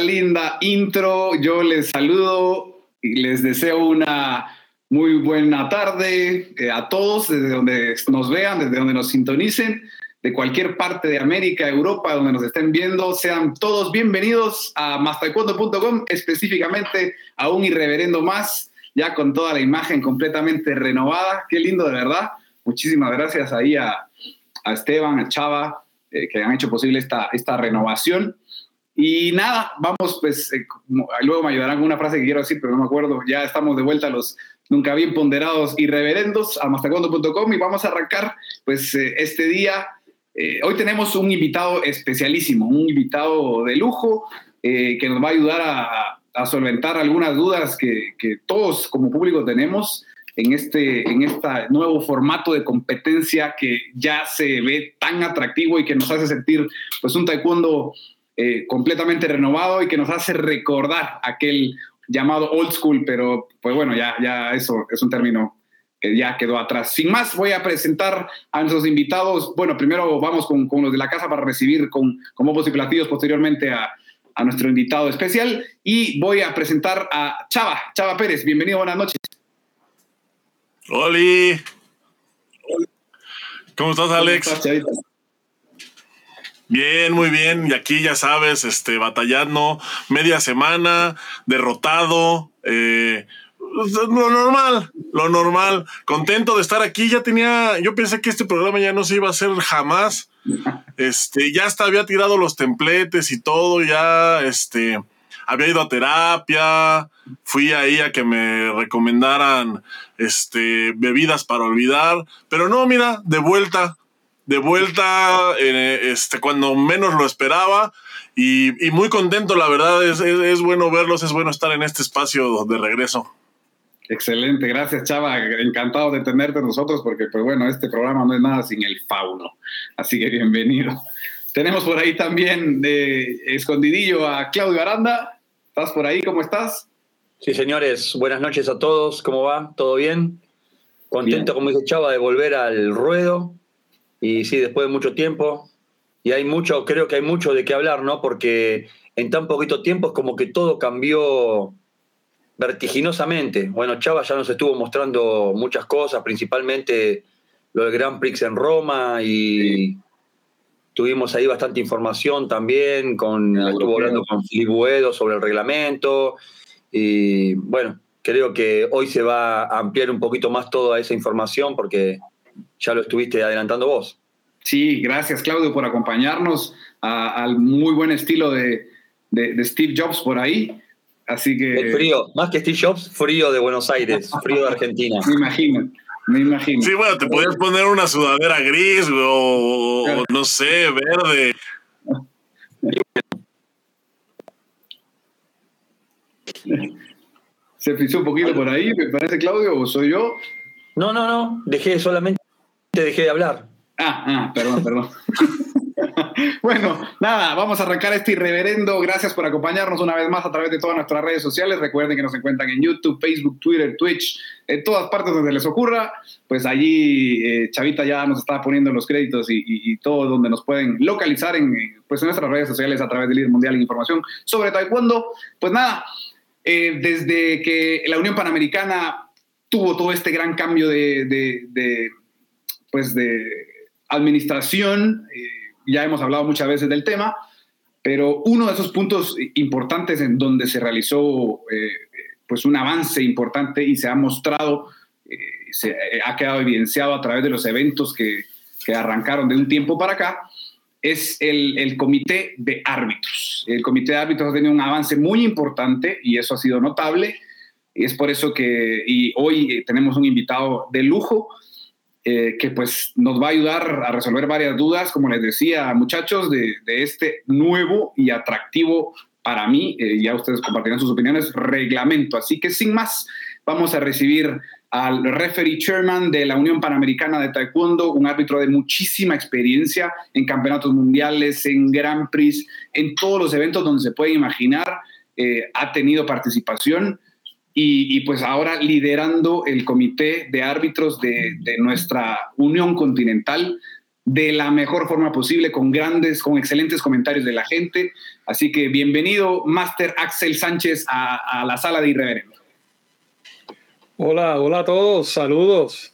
linda intro yo les saludo y les deseo una muy buena tarde eh, a todos desde donde nos vean, desde donde nos sintonicen, de cualquier parte de América, Europa, donde nos estén viendo. Sean todos bienvenidos a mastaekwondo.com, específicamente a un irreverendo más, ya con toda la imagen completamente renovada. Qué lindo, de verdad. Muchísimas gracias ahí a, a Esteban, a Chava, eh, que han hecho posible esta, esta renovación. Y nada, vamos, pues, eh, luego me ayudarán con una frase que quiero decir, pero no me acuerdo. Ya estamos de vuelta a los nunca bien ponderados y reverendos a mastacondo.com y vamos a arrancar, pues, eh, este día. Eh, hoy tenemos un invitado especialísimo, un invitado de lujo que nos va a ayudar a, solventar algunas dudas que, que, todos como público tenemos en este, en este nuevo formato de competencia que ya se ve tan atractivo y que nos hace sentir, pues, un taekwondo eh, completamente renovado y que nos hace recordar aquel llamado old school, pero pues bueno, ya, ya eso es un término que ya quedó atrás. Sin más, voy a presentar a nuestros invitados. Bueno, primero vamos con, con los de la casa para recibir con, con bombos y platillos posteriormente a, a nuestro invitado especial y voy a presentar a Chava, Chava Pérez. Bienvenido, buenas noches. Oli. ¿Cómo estás, Alex? ¿Cómo estás, Bien, muy bien. Y aquí ya sabes, este, batallando media semana, derrotado, eh, lo normal, lo normal. Contento de estar aquí. Ya tenía, yo pensé que este programa ya no se iba a hacer jamás. Este, ya hasta había tirado los templetes y todo, ya, este, había ido a terapia, fui ahí a que me recomendaran, este, bebidas para olvidar, pero no, mira, de vuelta, de vuelta eh, este, cuando menos lo esperaba y, muy contento, la verdad, es, es, bueno verlos, es bueno estar en este espacio de regreso. Excelente, gracias Chava, encantado de tenerte nosotros porque pues bueno, este programa no es nada sin el fauno, así que bienvenido. Tenemos por ahí también de escondidillo a Claudio Aranda, ¿estás por ahí? ¿Cómo estás? Sí, señores, buenas noches a todos, ¿cómo va? ¿Todo bien? Contento, como dice Chava, de volver al ruedo, y sí, después de mucho tiempo, y hay mucho, creo que hay mucho de qué hablar, ¿no? Porque en tan poquito tiempo es como que todo cambió vertiginosamente. Bueno, Chava ya nos estuvo mostrando muchas cosas, principalmente lo del Grand Prix en Roma y tuvimos ahí bastante información también, con, estuvo hablando con Filipe Buedo sobre el reglamento y bueno, creo que hoy se va a ampliar un poquito más toda esa información porque ya lo estuviste adelantando vos. Sí, gracias Claudio por acompañarnos al muy buen estilo de, Steve Jobs por ahí. Así que... El frío, más que Steve Jobs, frío de Buenos Aires, frío de Argentina. me imagino, me imagino. Sí, bueno, te podías poner una sudadera gris o, no sé, verde. Se frizó un poquito por ahí, me parece, Claudio, o soy yo. No, no, no, dejé solamente te dejé de hablar. Ah, ah, perdón, perdón. bueno, nada, vamos a arrancar este irreverendo. Gracias por acompañarnos una vez más a través de todas nuestras redes sociales. Recuerden que nos encuentran en YouTube, Facebook, Twitter, Twitch, en todas partes donde les ocurra. Pues allí eh, Chavita ya nos está poniendo los créditos y, todo donde nos pueden localizar en, pues, en nuestras redes sociales a través del Líder Mundial en Información sobre Taekwondo. Pues nada, eh, desde que la Unión Panamericana tuvo todo este gran cambio de pues de administración, eh, ya hemos hablado muchas veces del tema, pero uno de esos puntos importantes en donde se realizó eh, pues un avance importante y se ha mostrado, eh, se ha quedado evidenciado a través de los eventos que, que arrancaron de un tiempo para acá, es el, el, comité de árbitros. El comité de árbitros ha tenido un avance muy importante y eso ha sido notable. Y es por eso que y hoy tenemos un invitado de lujo eh, que pues nos va a ayudar a resolver varias dudas, como les decía, muchachos, de, este nuevo y atractivo para mí, eh, ya ustedes compartirán sus opiniones, reglamento. Así que sin más, vamos a recibir al referee chairman de la Unión Panamericana de Taekwondo, un árbitro de muchísima experiencia en campeonatos mundiales, en Grand Prix, en todos los eventos donde se puede imaginar, eh, ha tenido participación y, pues ahora liderando el comité de árbitros de, nuestra Unión Continental. de la mejor forma posible, con grandes, con excelentes comentarios de la gente. Así que bienvenido, Master Axel Sánchez, a, la sala de Irreverendo. Hola, hola a todos, saludos.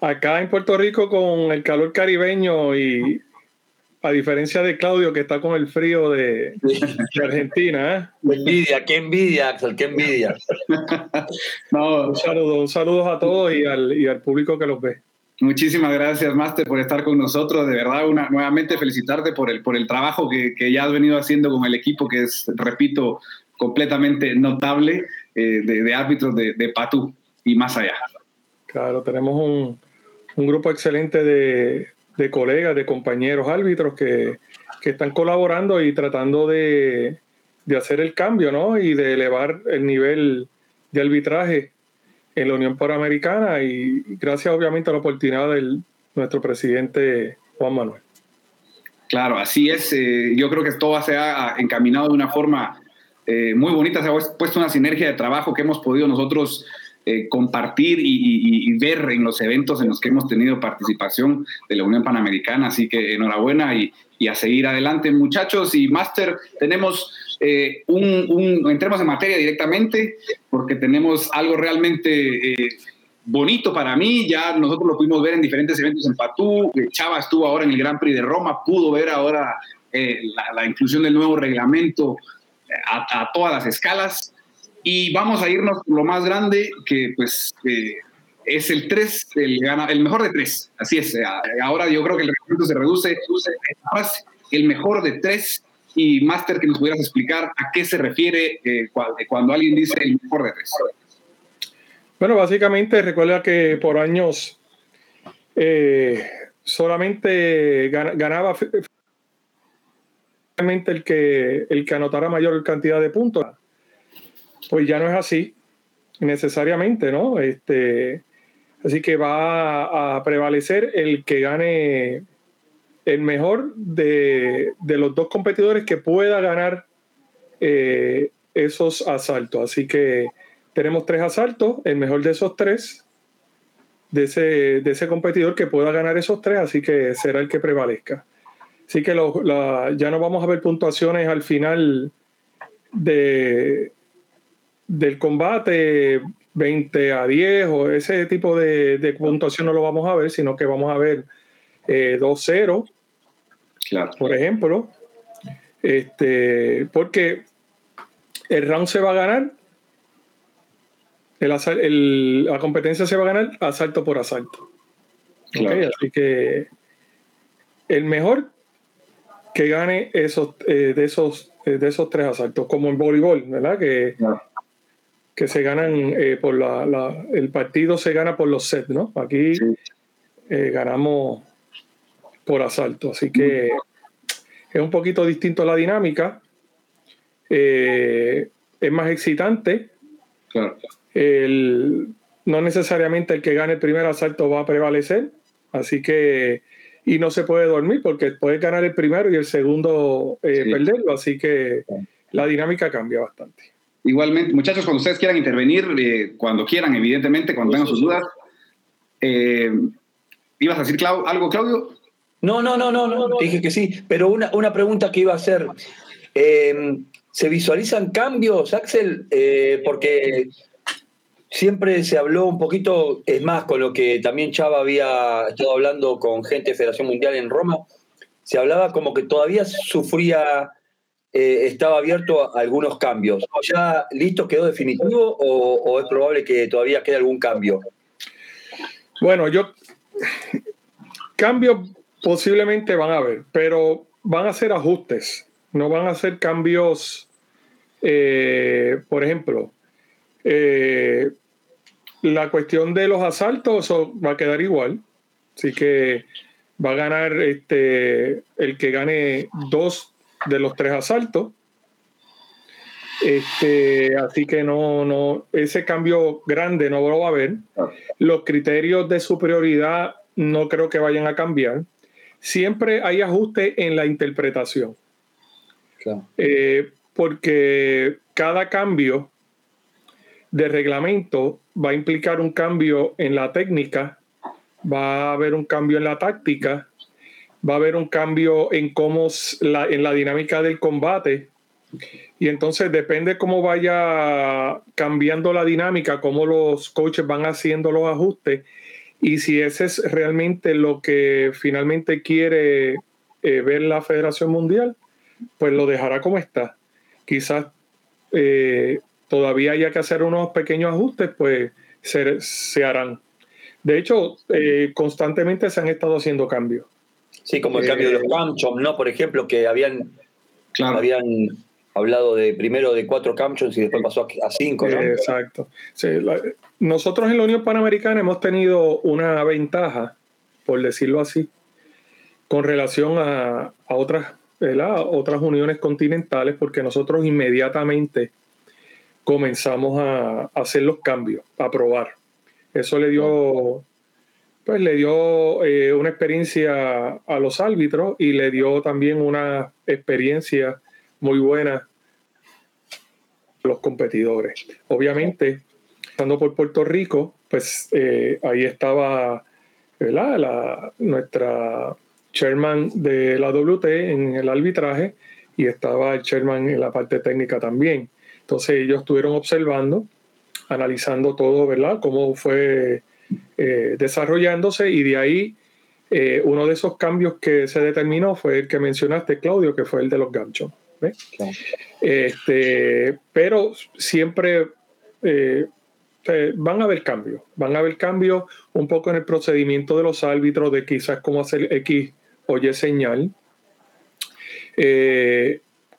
Acá en Puerto Rico con el calor caribeño y a diferencia de Claudio que está con el frío de, Argentina. ¿eh? Qué envidia, qué envidia, Axel, qué envidia. no. Un saludo, un saludo a todos y al, y al público que los ve. Muchísimas gracias, Master, por estar con nosotros. De verdad, una, nuevamente felicitarte por el, por el trabajo que, que, ya has venido haciendo con el equipo, que es, repito, completamente notable eh, de, de, árbitros de, de, Patú y más allá. Claro, tenemos un, un grupo excelente de, de, colegas, de compañeros árbitros que, que están colaborando y tratando de, de hacer el cambio, ¿no? Y de elevar el nivel de arbitraje en la Unión Panamericana y gracias obviamente a la oportunidad de nuestro presidente Juan Manuel. Claro, así es. Eh, yo creo que todo se ha encaminado de una forma eh, muy bonita. Se ha puesto una sinergia de trabajo que hemos podido nosotros eh, compartir y, ver en los eventos en los que hemos tenido participación de la Unión Panamericana. Así que enhorabuena y, a seguir adelante, muchachos. Y Master, tenemos eh, un, entremos en materia directamente, porque tenemos algo realmente eh, bonito para mí. Ya nosotros lo pudimos ver en diferentes eventos en Patú. Eh, Chava estuvo ahora en el Gran Prix de Roma, pudo ver ahora la, inclusión del nuevo reglamento a, todas las escalas. Y vamos a irnos lo más grande, que pues es el 3, el, el mejor de 3. Así es. Ahora yo creo que el reglamento se reduce, el mejor de 3 y Master, que nos pudieras explicar a qué se refiere eh, cuando, alguien dice el mejor de tres. Bueno, básicamente recuerda que por años eh, solamente ganaba el que, el que anotara mayor cantidad de puntos. Pues ya no es así necesariamente, ¿no? Este, así que va a prevalecer el que gane el mejor de, los dos competidores que pueda ganar eh, esos asaltos. Así que tenemos tres asaltos, el mejor de esos tres, de ese, de ese competidor que pueda ganar esos tres, así que será el que prevalezca. Así que ya no vamos a ver puntuaciones al final de, del combate 20 a 10 o ese tipo de, puntuación no lo vamos a ver, sino que vamos a ver 2-0, eh, por ejemplo, este, porque el round se va a ganar, el, la competencia se va a ganar asalto por asalto. así que el mejor que gane esos, eh, de, esos, eh, de esos tres asaltos, como en voleibol, ¿verdad? Que, que se ganan eh, por la, El partido se gana por los sets, ¿no? Aquí ganamos por asalto. Así que es un poquito distinto la dinámica. Eh, es más excitante. no necesariamente el que gane el primer asalto va a prevalecer. Así que. Y no se puede dormir porque puede ganar el primero y el segundo eh, perderlo. Así que la dinámica cambia bastante. Igualmente, muchachos, cuando ustedes quieran intervenir, eh, cuando quieran, evidentemente, cuando tengan sus dudas. ¿Ibas a decir algo, Claudio? No, no, no, no, no, dije que sí, pero una, una pregunta que iba a hacer. Eh, ¿Se visualizan cambios, Axel? Eh, porque siempre se habló un poquito, es más, con lo que también Chava había estado hablando con gente de Federación Mundial en Roma, se hablaba como que todavía sufría, eh, estaba abierto a algunos cambios. ¿Ya listo quedó definitivo o, es probable que todavía quede algún cambio? Bueno, yo cambio Posiblemente van a haber, pero van a ser ajustes, no van a ser cambios, eh, por ejemplo, eh, la cuestión de los asaltos va a quedar igual, así que va a ganar este, el que gane dos de los tres asaltos. Este, así que no, no, ese cambio grande no lo va a haber. Los criterios de superioridad no creo que vayan a cambiar siempre hay ajuste en la interpretación. Eh, porque cada cambio de reglamento va a implicar un cambio en la técnica, va a haber un cambio en la táctica va a haber un cambio en cómo la, en la dinámica del combate. Y entonces depende cómo vaya cambiando la dinámica, cómo los coaches van haciendo los ajustes y si ese es realmente lo que finalmente quiere eh, ver la Federación Mundial, pues lo dejará como está. Quizás eh, todavía haya que hacer unos pequeños ajustes, pues se, harán. De hecho, eh, constantemente se han estado haciendo cambios. Sí, como el cambio de los camchons, ¿no? Por ejemplo, que habían, habían hablado de primero de cuatro camchons y después pasó a cinco, ¿no? Exacto. nosotros en la Unión Panamericana hemos tenido una ventaja, por decirlo así, con relación a, otras, otras uniones continentales, porque nosotros inmediatamente comenzamos a, hacer los cambios, a probar. Eso le dio, pues le dio eh, una experiencia a los árbitros y le dio también una experiencia muy buena a los competidores. Obviamente, estando por Puerto Rico, pues eh, ahí estaba La, nuestra chairman de la WT en el arbitraje y estaba el chairman en la parte técnica también. Entonces ellos estuvieron observando, analizando todo, ¿verdad? Cómo fue eh, desarrollándose y de ahí eh, uno de esos cambios que se determinó fue el que mencionaste, Claudio, que fue el de los ganchos. Este, pero siempre eh, van a haber cambios, van a haber cambios un poco en el procedimiento de los árbitros, de quizás cómo hacer X o Y señal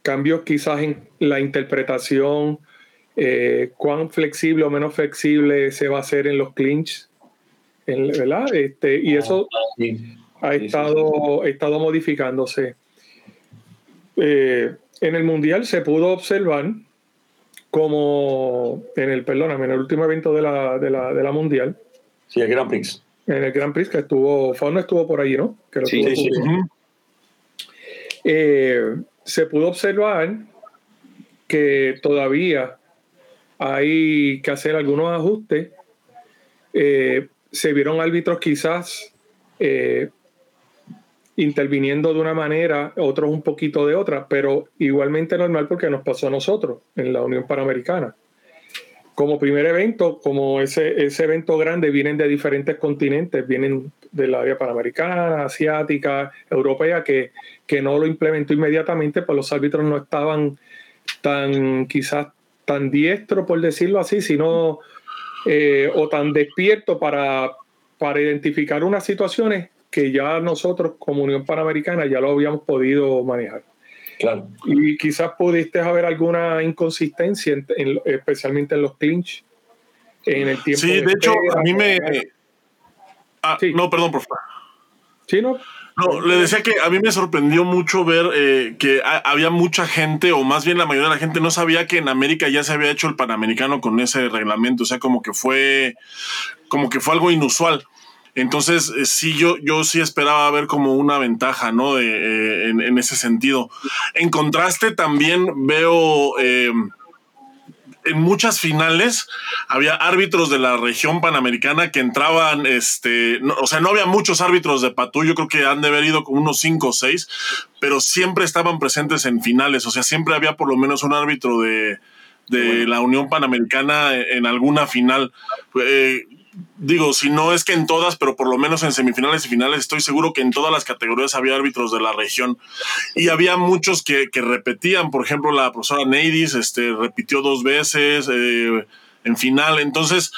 cambios quizás en la interpretación, cuán flexible o menos flexible se va a hacer en los clinch, ¿verdad? Este, y eso ha estado, estado modificándose. Eh, en el Mundial se pudo observar como en el, perdóname, en el último evento de la, de la, de la Mundial. Sí, el Grand Prix. En el Grand Prix que estuvo, Fauno estuvo por ahí, ¿no? Que sí, sí, sí. Eh, se pudo observar que todavía hay que hacer algunos ajustes. Eh, se vieron árbitros quizás eh, interviniendo de una manera, otros un poquito de otra, pero igualmente normal porque nos pasó a nosotros en la Unión Panamericana. Como primer evento, como ese, ese evento grande, vienen de diferentes continentes, vienen del área panamericana, asiática, europea, que, que no lo implementó inmediatamente, pues los árbitros no estaban tan quizás tan diestros, por decirlo así, sino eh, o tan despiertos para, para identificar unas situaciones que ya nosotros como Unión Panamericana ya lo habíamos podido manejar. Claro. Y quizás pudiste haber alguna inconsistencia, especialmente en los clinch, en el tiempo. Sí, de, hecho, a mí me, Ah, no, perdón, por favor. Sí, no. No, le decía que a mí me sorprendió mucho ver eh, que había mucha gente, o más bien la mayoría de la gente no sabía que en América ya se había hecho el Panamericano con ese reglamento. O sea, como que fue, como que fue algo inusual. Entonces, eh, sí, yo, yo sí esperaba ver como una ventaja, ¿no? De, eh, en, en, ese sentido. En contraste, también veo en muchas finales había árbitros de la región panamericana que entraban, este, o sea, no había muchos árbitros de Patú, yo creo que han de haber ido con unos cinco o seis, pero siempre estaban presentes en finales, o sea, siempre había por lo menos un árbitro de, de la Unión Panamericana en alguna final. Eh, digo, si no es que en todas, pero por lo menos en semifinales y finales, estoy seguro que en todas las categorías había árbitros de la región. Y había muchos que, repetían, por ejemplo, la profesora Neidis este, repitió dos veces eh, en final. Entonces,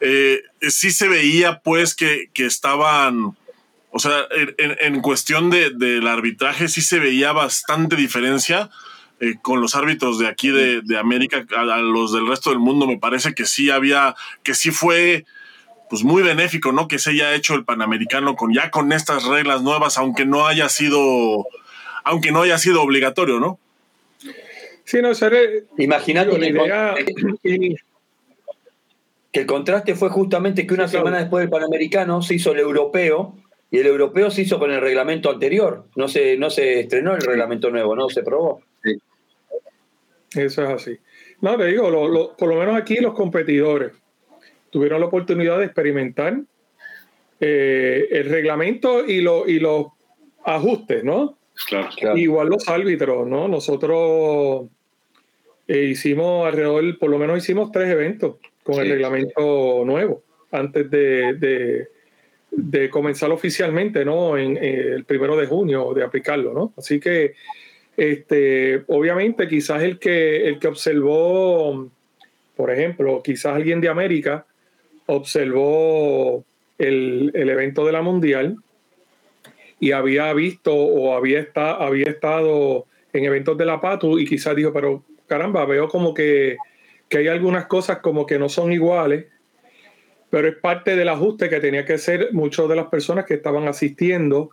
eh, sí se veía pues que, estaban... O sea, en, cuestión del arbitraje sí se veía bastante diferencia eh, con los árbitros de aquí de, América a, los del resto del mundo. Me parece que sí había, que sí fue pues muy benéfico, ¿no? Que se haya hecho el Panamericano con ya con estas reglas nuevas, aunque no haya sido, aunque no haya sido obligatorio, ¿no? Sí, no, seré. Imagínate que, el contraste fue justamente que una semana después del Panamericano se hizo el europeo y el europeo se hizo con el reglamento anterior. No se, no se estrenó el reglamento nuevo, no se probó. Sí. Eso es así. No, te digo, por lo menos aquí los competidores tuvieron la oportunidad de experimentar eh, el reglamento y, lo, y los ajustes, ¿no? Claro. Igual los árbitros, ¿no? Nosotros eh, hicimos alrededor, por lo menos hicimos tres eventos con el reglamento nuevo antes de, de, comenzar oficialmente, ¿no? En, el primero de junio de aplicarlo, ¿no? Así que, este, obviamente, quizás el que, el que observó, por ejemplo, quizás alguien de América observó el, el evento de la Mundial y había visto o había, está, había estado en eventos de la PATU y quizás dijo, pero caramba, veo como que, que hay algunas cosas como que no son iguales, pero es parte del ajuste que tenía que hacer muchas de las personas que estaban asistiendo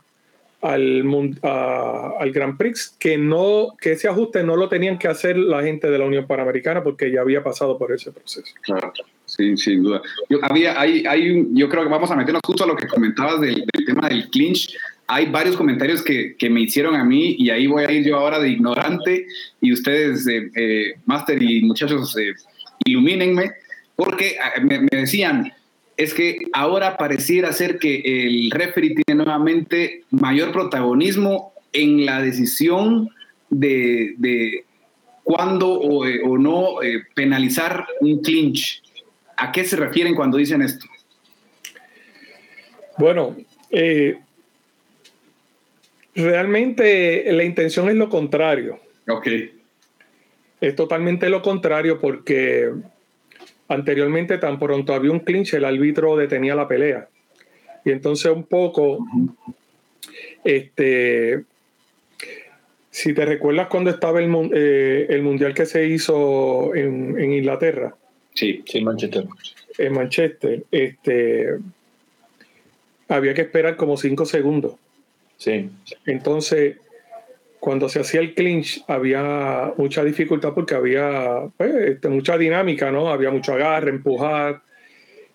al, al Grand Prix, que, no, que ese ajuste no lo tenían que hacer la gente de la Unión Panamericana porque ya había pasado por ese proceso. Claro, sí, sin duda. Yo, había, hay, hay yo creo que vamos a meternos justo a lo que comentabas del, tema del clinch hay varios comentarios que, que, me hicieron a mí y ahí voy a ir yo ahora de ignorante y ustedes, eh, eh Master y muchachos, eh, ilumínenme, porque eh, me, decían, es que ahora pareciera ser que el referee tiene nuevamente mayor protagonismo en la decisión de, de cuándo o, o no penalizar un clinch. ¿A qué se refieren cuando dicen esto? Bueno, eh, Realmente la intención es lo contrario. Ok. Es totalmente lo contrario porque anteriormente tan pronto había un clinch, el árbitro detenía la pelea. Y entonces un poco, este, si te recuerdas cuando estaba el, eh, el mundial que se hizo en, en, Inglaterra. Sí, sí, Manchester. En Manchester, este, había que esperar como cinco segundos Sí. Entonces, cuando se hacía el clinch había mucha dificultad porque había pues, este, mucha dinámica, ¿no? Había mucho agarre, empujar.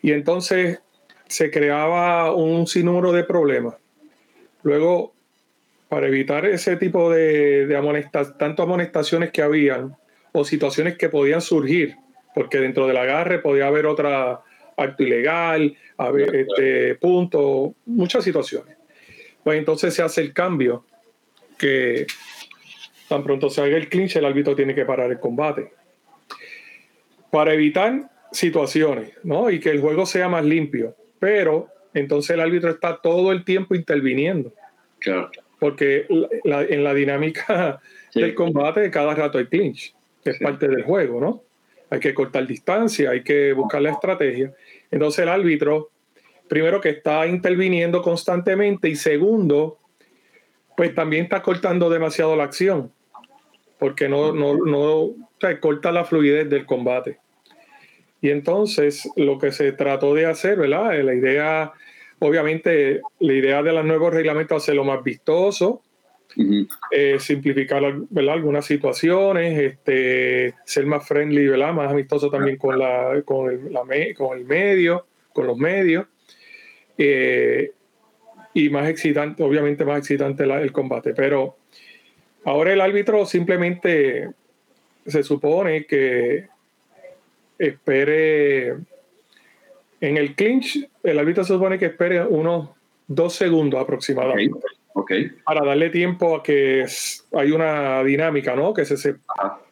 Y entonces se creaba un sinnúmero de problemas. Luego, para evitar ese tipo de, de tanto amonestaciones que habían o situaciones que podían surgir, porque dentro del agarre podía haber otra acto ilegal, haber este, punto, muchas situaciones pues entonces se hace el cambio que tan pronto se haga el clinch, el árbitro tiene que parar el combate. Para evitar situaciones, ¿no? Y que el juego sea más limpio. Pero entonces el árbitro está todo el tiempo interviniendo. Claro. Porque en la dinámica del combate cada rato hay clinch. Es parte del juego, ¿no? Hay que cortar distancia, hay que buscar la estrategia. Entonces el árbitro primero que está interviniendo constantemente y segundo, pues también está cortando demasiado la acción, porque no, no, no corta la fluidez del combate. Y entonces lo que se trató de hacer, ¿verdad? La idea, obviamente, la idea de los nuevos reglamentos hacerlo más vistoso, eh, simplificar ¿verdad? algunas situaciones, este, ser más friendly, ¿verdad? más amistoso también con, la, con, el, la, con el medio, con los medios. Eh, y más excitante, obviamente más excitante el combate. Pero ahora el árbitro simplemente se supone que espere en el clinch, el árbitro se supone que espere unos dos segundos aproximadamente. Para darle tiempo a que hay una dinámica, ¿no? Que, se,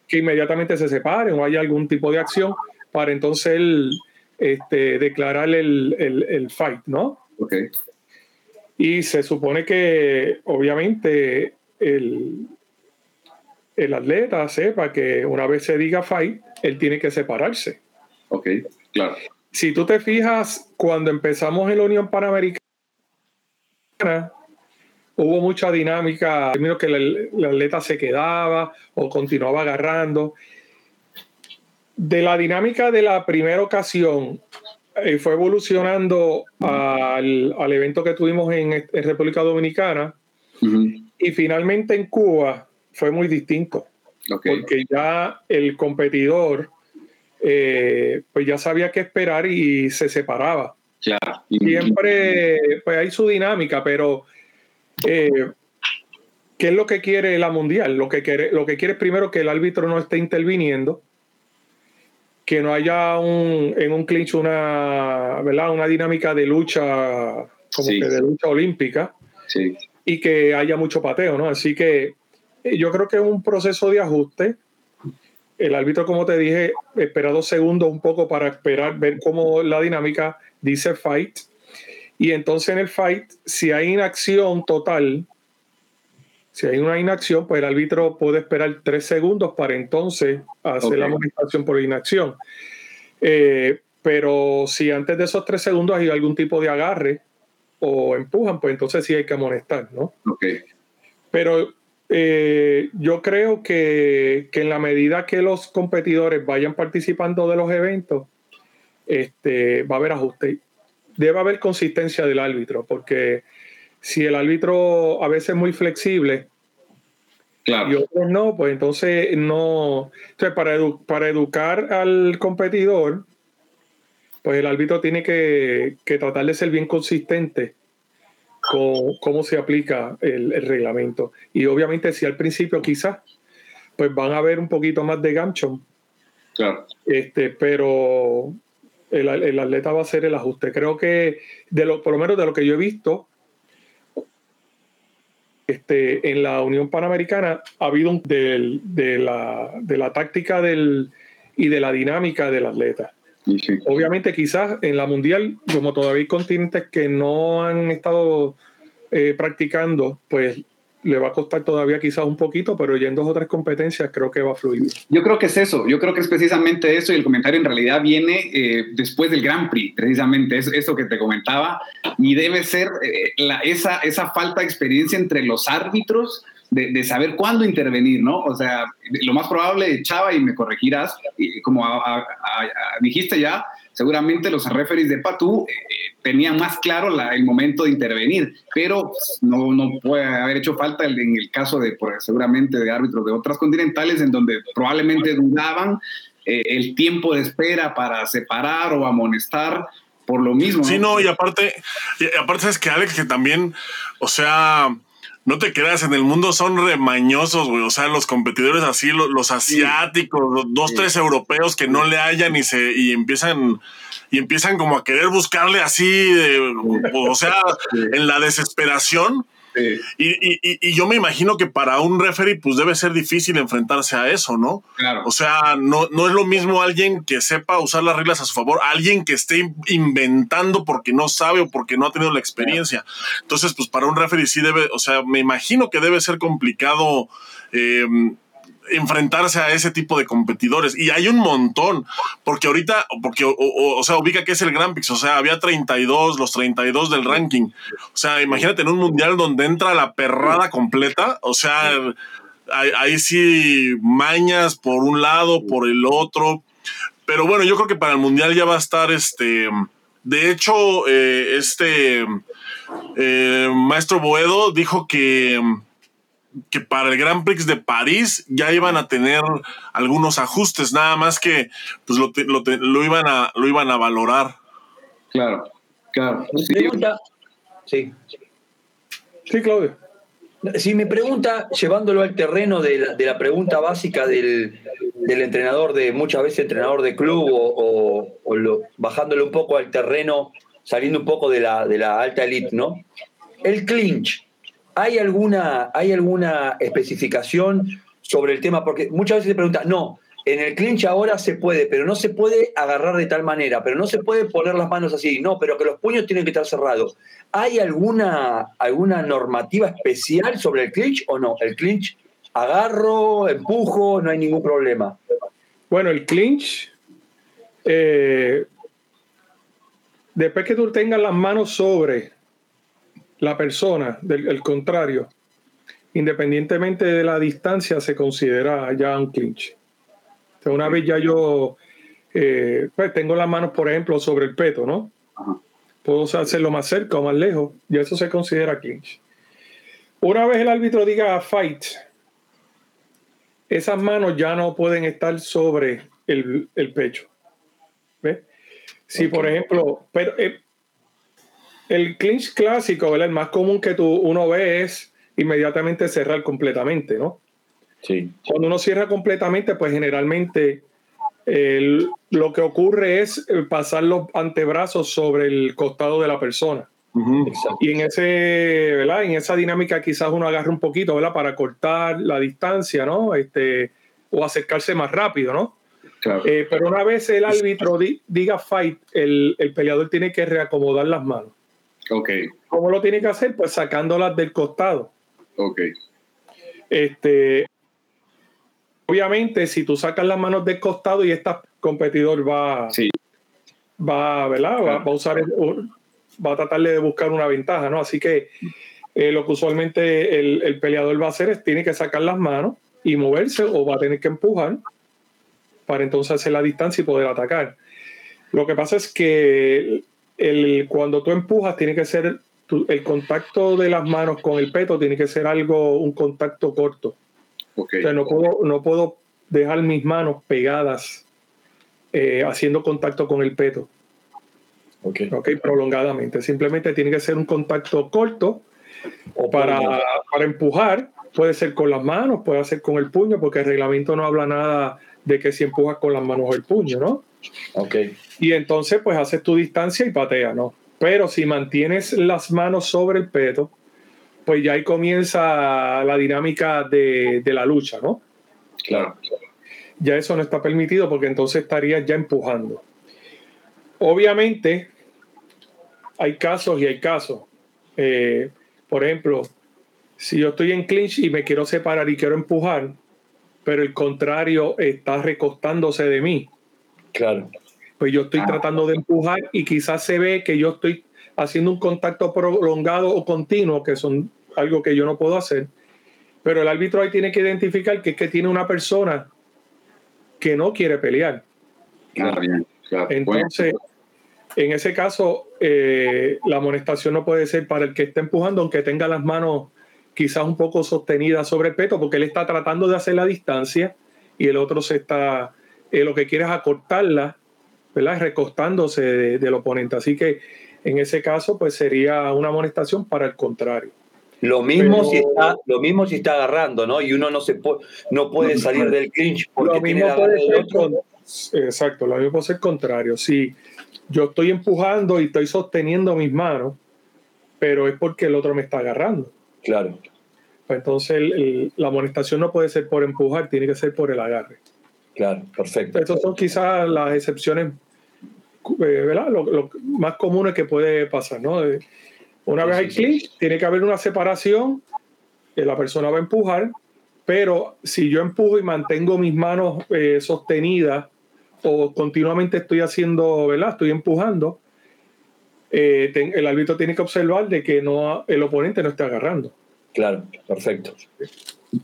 que inmediatamente se separen o haya algún tipo de acción para entonces este, declarar el, el, fight, ¿no? Y se supone que, obviamente, el, el atleta sepa que una vez se diga fight, él tiene que separarse. Ok, claro. Si tú te fijas, cuando empezamos en la Unión Panamericana, hubo mucha dinámica, primero que el, el atleta se quedaba o continuaba agarrando de la dinámica de la primera ocasión eh, fue evolucionando al, al, evento que tuvimos en, República Dominicana y finalmente en Cuba fue muy distinto. Porque ya el competidor eh, pues ya sabía qué esperar y se separaba. Siempre pues hay su dinámica, pero eh, ¿qué es lo que quiere la mundial? Lo que quiere, lo que quiere es primero que el árbitro no esté interviniendo que no haya un, en un clinch una, ¿verdad? una dinámica de lucha, como que de lucha olímpica. Sí. y que haya mucho pateo, ¿no? Así que eh, yo creo que es un proceso de ajuste. El árbitro, como te dije, espera dos segundos un poco para esperar, ver cómo la dinámica dice fight. Y entonces en el fight, si hay inacción total, si hay una inacción, pues el árbitro puede esperar tres segundos para entonces hacer la amonestación por inacción. Eh, pero si antes de esos tres segundos hay algún tipo de agarre o empujan, pues entonces sí hay que amonestar, ¿no? Ok. Pero eh, yo creo que, que, en la medida que los competidores vayan participando de los eventos, este, va a haber ajuste. Debe haber consistencia del árbitro, porque si el árbitro a veces es muy flexible claro. y otros no, pues entonces no. Entonces, para, para educar al competidor, pues el árbitro tiene que, que tratar de ser bien consistente con cómo se aplica el, el, reglamento. Y obviamente, si al principio quizás, pues van a ver un poquito más de gancho. Claro. Este, pero el, el, atleta va a hacer el ajuste. Creo que, de lo, por lo menos de lo que yo he visto, este, en la Unión Panamericana ha habido un, del, de, la, de la táctica del, y de la dinámica del atleta. Sí. Obviamente, quizás en la mundial, como todavía hay continentes que no han estado eh, practicando, pues le va a costar todavía quizás un poquito, pero ya en dos o tres competencias creo que va a fluir. Yo creo que es eso, yo creo que es precisamente eso y el comentario en realidad viene eh, después del Grand Prix, precisamente es eso que te comentaba, y debe ser eh, la, esa, esa falta de experiencia entre los árbitros de, de, saber cuándo intervenir, ¿no? O sea, lo más probable, Chava, y me corregirás, como a, a, a, dijiste ya, seguramente los referees de Patú eh, tenían más claro la, el momento de intervenir, pero no, no puede haber hecho falta en el caso de, seguramente, de árbitros de otras continentales, en donde probablemente dudaban eh, el tiempo de espera para separar o amonestar por lo mismo. Sí, no, y aparte, y aparte es que Alex, que también, o sea, no te creas, en el mundo son remañosos, güey. O sea, los competidores así, los, los asiáticos, los dos, sí. tres europeos que no le hallan y se y empiezan y empiezan como a querer buscarle así, de, o sea, en la desesperación. Sí. Y, y, y, yo me imagino que para un referee pues debe ser difícil enfrentarse a eso, ¿no? Claro. O sea, no, no es lo mismo alguien que sepa usar las reglas a su favor, alguien que esté inventando porque no sabe o porque no ha tenido la experiencia. Claro. Entonces, pues para un referee sí debe, o sea, me imagino que debe ser complicado. Eh, enfrentarse a ese tipo de competidores. Y hay un montón, porque ahorita, porque, o, sea, ubica que es el Grand Prix, o sea, había 32, los 32 del ranking. O sea, imagínate en un mundial donde entra la perrada completa, o sea, ahí, ahí sí mañas por un lado, por el otro. Pero bueno, yo creo que para el mundial ya va a estar este. De hecho, eh, este eh, maestro Boedo dijo que que para el Grand Prix de París ya iban a tener algunos ajustes, nada más que pues lo, lo, lo iban, a, lo iban a valorar. Claro, claro. Mi pregunta, sí. Sí, Claudio. Si me pregunta, llevándolo al terreno de la, de la pregunta básica del, del, entrenador, de muchas veces entrenador de club, o, o, o lo, bajándolo un poco al terreno, saliendo un poco de la, de la alta elite, ¿no? El clinch, ¿Hay alguna, ¿Hay alguna especificación sobre el tema? Porque muchas veces se pregunta, no, en el clinch ahora se puede, pero no se puede agarrar de tal manera, pero no se puede poner las manos así, no, pero que los puños tienen que estar cerrados. ¿Hay alguna, alguna normativa especial sobre el clinch o no? El clinch, agarro, empujo, no hay ningún problema. Bueno, el clinch, eh, después que tú tengas las manos sobre la persona, del el contrario, independientemente de la distancia, se considera ya un clinch. Entonces, una vez ya yo eh, pues tengo las manos, por ejemplo, sobre el peto, ¿no? Ajá. Puedo hacerlo más cerca o más lejos, y eso se considera clinch. Una vez el árbitro diga fight, esas manos ya no pueden estar sobre el, el pecho. ¿Ves? Si, okay. por ejemplo, pero, eh, el clinch clásico, ¿verdad? El más común que tú, uno ve es inmediatamente cerrar completamente, ¿no? Sí. Cuando uno cierra completamente, pues generalmente el, lo que ocurre es pasar los antebrazos sobre el costado de la persona. Y en ese, ¿verdad? En esa dinámica quizás uno agarra un poquito, ¿verdad? Para cortar la distancia, ¿no? Este, o acercarse más rápido, ¿no? Eh, pero una vez el árbitro diga fight, el, el, peleador tiene que reacomodar las manos. Ok. ¿Cómo lo tiene que hacer? Pues sacándolas del costado. Ok. Este, obviamente, si tú sacas las manos del costado y este competidor va, sí. va, ¿verdad? Va, a usar, va a tratar de buscar una ventaja, ¿no? Así que eh, lo que usualmente el, el, peleador va a hacer es tiene que sacar las manos y moverse o va a tener que empujar para entonces hacer la distancia y poder atacar. Lo que pasa es que el, cuando tú empujas tiene que ser el contacto de las manos con el peto tiene que ser algo, un contacto corto. Okay. O sea, no puedo, no puedo dejar mis manos pegadas eh, haciendo contacto con el peto. Okay. ok. Prolongadamente. Simplemente tiene que ser un contacto corto o para, para empujar. Puede ser con las manos, puede ser con el puño, porque el reglamento no habla nada de que si empujas con las manos o el puño, ¿no? Ok. Y entonces, pues haces tu distancia y patea, ¿no? Pero si mantienes las manos sobre el peto, pues ya ahí comienza la dinámica de, de la lucha, ¿no? Claro. Ya eso no está permitido porque entonces estarías ya empujando. Obviamente, hay casos y hay casos. Eh, por ejemplo, si yo estoy en clinch y me quiero separar y quiero empujar, pero el contrario está recostándose de mí. Claro. Pues yo estoy tratando de empujar y quizás se ve que yo estoy haciendo un contacto prolongado o continuo, que son algo que yo no puedo hacer. Pero el árbitro ahí tiene que identificar que es que tiene una persona que no quiere pelear. Claro, bien, claro. Entonces, en ese caso, eh, la amonestación no puede ser para el que está empujando, aunque tenga las manos quizás un poco sostenida sobre el peto, porque él está tratando de hacer la distancia y el otro se está, eh, lo que quiere es acortarla, ¿verdad? Recostándose de, del oponente. Así que en ese caso, pues sería una amonestación para el contrario. Lo mismo, Pero, si está, lo mismo si está agarrando, ¿no? Y uno no, se puede, no puede salir del clinch porque lo mismo puede ser con, Exacto, lo mismo puede ser contrario. Si yo estoy empujando y estoy sosteniendo mis manos, pero es porque el otro me está agarrando. Claro. Entonces el, el, la amonestación no puede ser por empujar, tiene que ser por el agarre. Claro, perfecto. Estas son quizás las excepciones, eh, ¿verdad? Lo, lo, más comunes que puede pasar, ¿no? Una vez hay clic, tiene que haber una separación, que la persona va a empujar, pero si yo empujo y mantengo mis manos eh, sostenidas o continuamente estoy haciendo, ¿verdad? Estoy empujando, eh, ten, el árbitro tiene que observar de que no, el oponente no esté agarrando. Claro, perfecto.